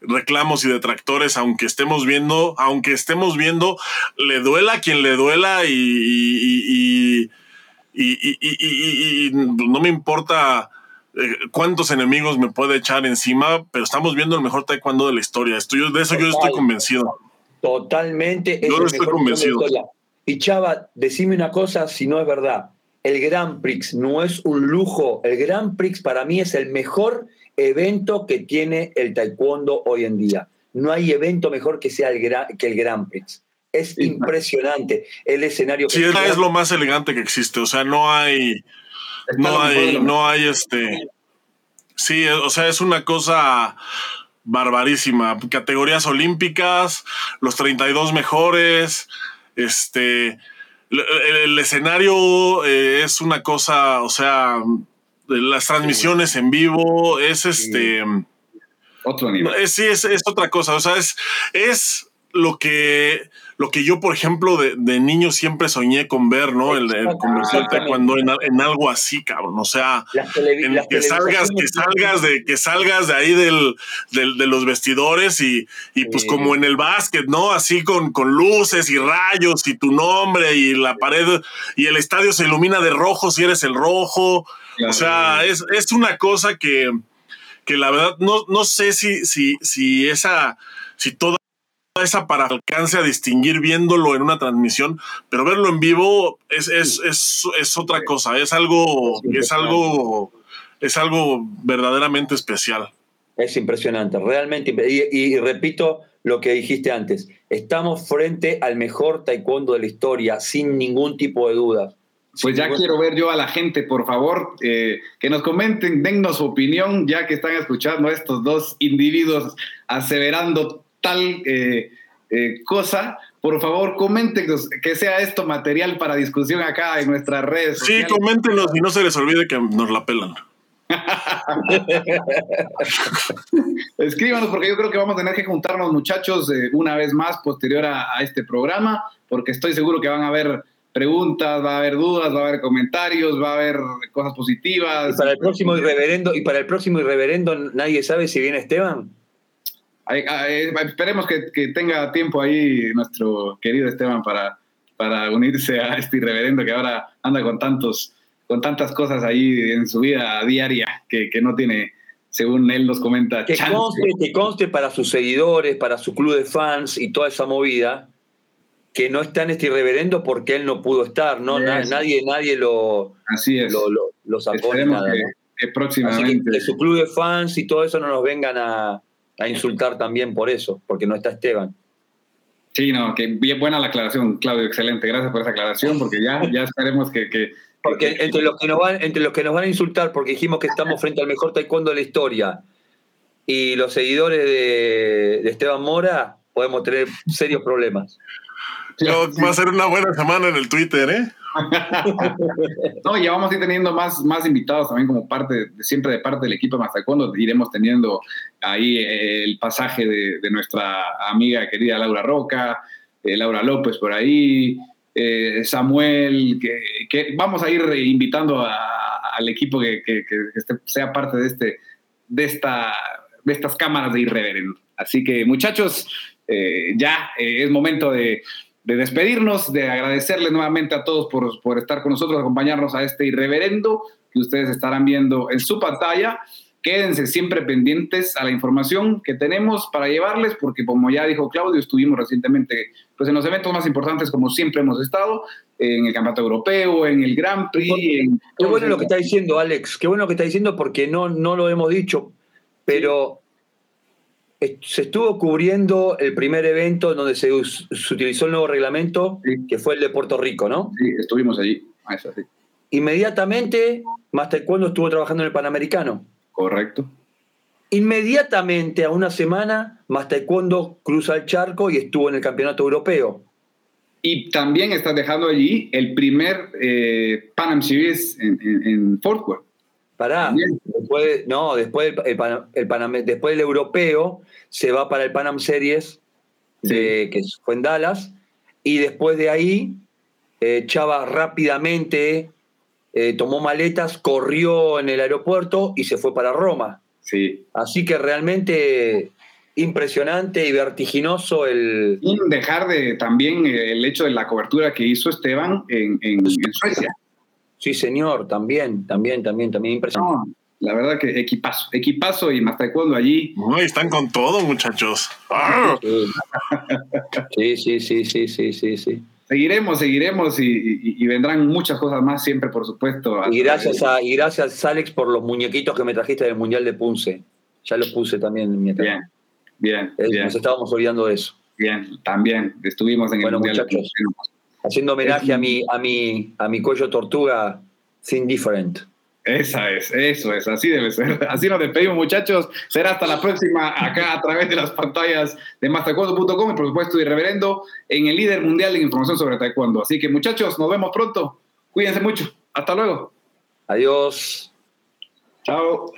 reclamos y detractores, aunque estemos viendo, aunque estemos viendo, le duela a quien le duela y, y, y, no me importa cuántos enemigos me puede echar encima, pero estamos viendo el mejor taekwondo de la historia. Estoy, de eso yo estoy convencido. Totalmente. Yo estoy convencido. Y Chava, decime una cosa si no es verdad. El Grand Prix no es un lujo. El Grand Prix para mí es el mejor evento que tiene el taekwondo hoy en día. No hay evento mejor que sea el, que el Grand Prix. Es impresionante el escenario. Sí, es lo más elegante que existe. O sea, no hay, no hay, no hay este. Sí, o sea, es una cosa barbarísima. Categorías olímpicas, los 32 mejores, este. El, escenario eh, es una cosa, o sea, las transmisiones en vivo, es este... Otro nivel. sí, es, otra cosa, o sea, es, es lo que, lo que yo, por ejemplo, de, de niño siempre soñé con ver, ¿no? El, el convertir el taekwondo en, en, algo así, cabrón. O sea, en que salgas, que salgas de, que salgas de ahí del, del de los vestidores y, y pues sí. como en el básquet, ¿no? Así con, con luces y rayos y tu nombre y la pared y el estadio se ilumina de rojo si eres el rojo. Claro. O sea, es, es una cosa que, que la verdad no, no sé si, si, si esa, si toda esa para alcance a distinguir viéndolo en una transmisión, pero verlo en vivo es, es, es, es otra cosa, es algo, es algo, es algo verdaderamente especial. Es impresionante, realmente. Y, y, repito lo que dijiste antes, estamos frente al mejor taekwondo de la historia, sin ningún tipo de duda. Pues ya quiero ver yo a la gente, por favor, eh, que nos comenten, dennos su opinión, ya que están escuchando a estos dos individuos aseverando tal eh, eh, cosa, por favor, coméntenos que sea esto material para discusión acá en nuestras redes. Sí, sociales. coméntenos y no se les olvide que nos la pelan. Escríbanos porque yo creo que vamos a tener que juntarnos muchachos eh, una vez más posterior a, a, este programa porque estoy seguro que van a haber preguntas, va a haber dudas, va a haber comentarios, va a haber cosas positivas. Y para el próximo irreverendo y para el próximo irreverendo nadie sabe si viene Esteban. Esperemos que, que, tenga tiempo ahí nuestro querido Esteban para, para unirse a este irreverendo que ahora anda con, tantos, con tantas cosas ahí en su vida diaria que, que no tiene, según él nos comenta. Que conste, que conste para sus seguidores, para su club de fans y toda esa movida, que no está en este irreverendo porque él no pudo estar, ¿no? Nadie, nadie lo, Así es. lo, lo, lo sacó. Nada, que, ¿no? que próximamente. Que, que su club de fans y todo eso no nos vengan a a insultar también por eso, porque no está Esteban. Sí, no, que bien buena la aclaración, Claudio, excelente. Gracias por esa aclaración, porque ya, ya esperemos que, que porque que, entre los que nos van, entre los que nos van a insultar, porque dijimos que estamos frente al mejor taekwondo de la historia, y los seguidores de, de Esteban Mora, podemos tener serios problemas. Va a ser una buena semana en el Twitter, ¿eh? no, ya vamos a ir teniendo más, más invitados también como parte, siempre de parte del equipo de Mazacondo. Iremos teniendo ahí el pasaje de, de nuestra amiga querida Laura Roca, eh, Laura López por ahí, eh, Samuel, que, que, vamos a ir invitando a, al equipo que, que, que este, sea parte de, este, de, esta, de estas cámaras de Irreverendo. Así que muchachos, eh, ya es momento de de despedirnos, de agradecerles nuevamente a todos por, por, estar con nosotros, acompañarnos a este irreverendo que ustedes estarán viendo en su pantalla. Quédense siempre pendientes a la información que tenemos para llevarles, porque como ya dijo Claudio, estuvimos recientemente pues, en los eventos más importantes, como siempre hemos estado, en el Campeonato Europeo, en el Grand Prix. En qué bueno lo que está diciendo, Alex, qué bueno lo que está diciendo, porque no, no lo hemos dicho, pero se estuvo cubriendo el primer evento donde se, se utilizó el nuevo reglamento, sí. que fue el de Puerto Rico, ¿no? Sí, estuvimos allí. Ah, eso, sí. Inmediatamente, más taekwondo estuvo trabajando en el Panamericano. Correcto. Inmediatamente, a una semana, más taekwondo cruza el charco y estuvo en el Campeonato Europeo. Y también está dejando allí el primer eh, Pan Am Series en, en, en Fort Worth. Pará, después, no, después el, el, el Panam, después del europeo se va para el Panam Series, de, sí. que fue en Dallas, y después de ahí eh, Chava rápidamente eh, tomó maletas, corrió en el aeropuerto y se fue para Roma. Sí. Así que realmente impresionante y vertiginoso el... Sin dejar de también el hecho de la cobertura que hizo Esteban en, en, en Suecia. Sí, señor, también, también, también, también impresionante. No, la verdad que equipazo, equipazo y más taekwondo allí. No, están con todo, muchachos. Sí, sí, sí, sí, sí, sí, sí. Seguiremos, seguiremos y, y, y, vendrán muchas cosas más siempre, por supuesto. Y gracias, a, y gracias, Alex, por los muñequitos que me trajiste del Mundial de Punce. Ya los puse también en mi Bien, bien, es, bien. Nos estábamos olvidando de eso. Bien, también estuvimos en bueno, el Mundial muchachos. de Punce haciendo homenaje a mi, a mi, a mi cuello tortuga sin different. Esa es, eso es, así debe ser. Así nos despedimos, muchachos. Será hasta la próxima acá a través de las pantallas de mastertaekwondo.com y por supuesto Irreverendo en el líder mundial en información sobre taekwondo. Así que muchachos, nos vemos pronto. Cuídense mucho. Hasta luego. Adiós. Chao.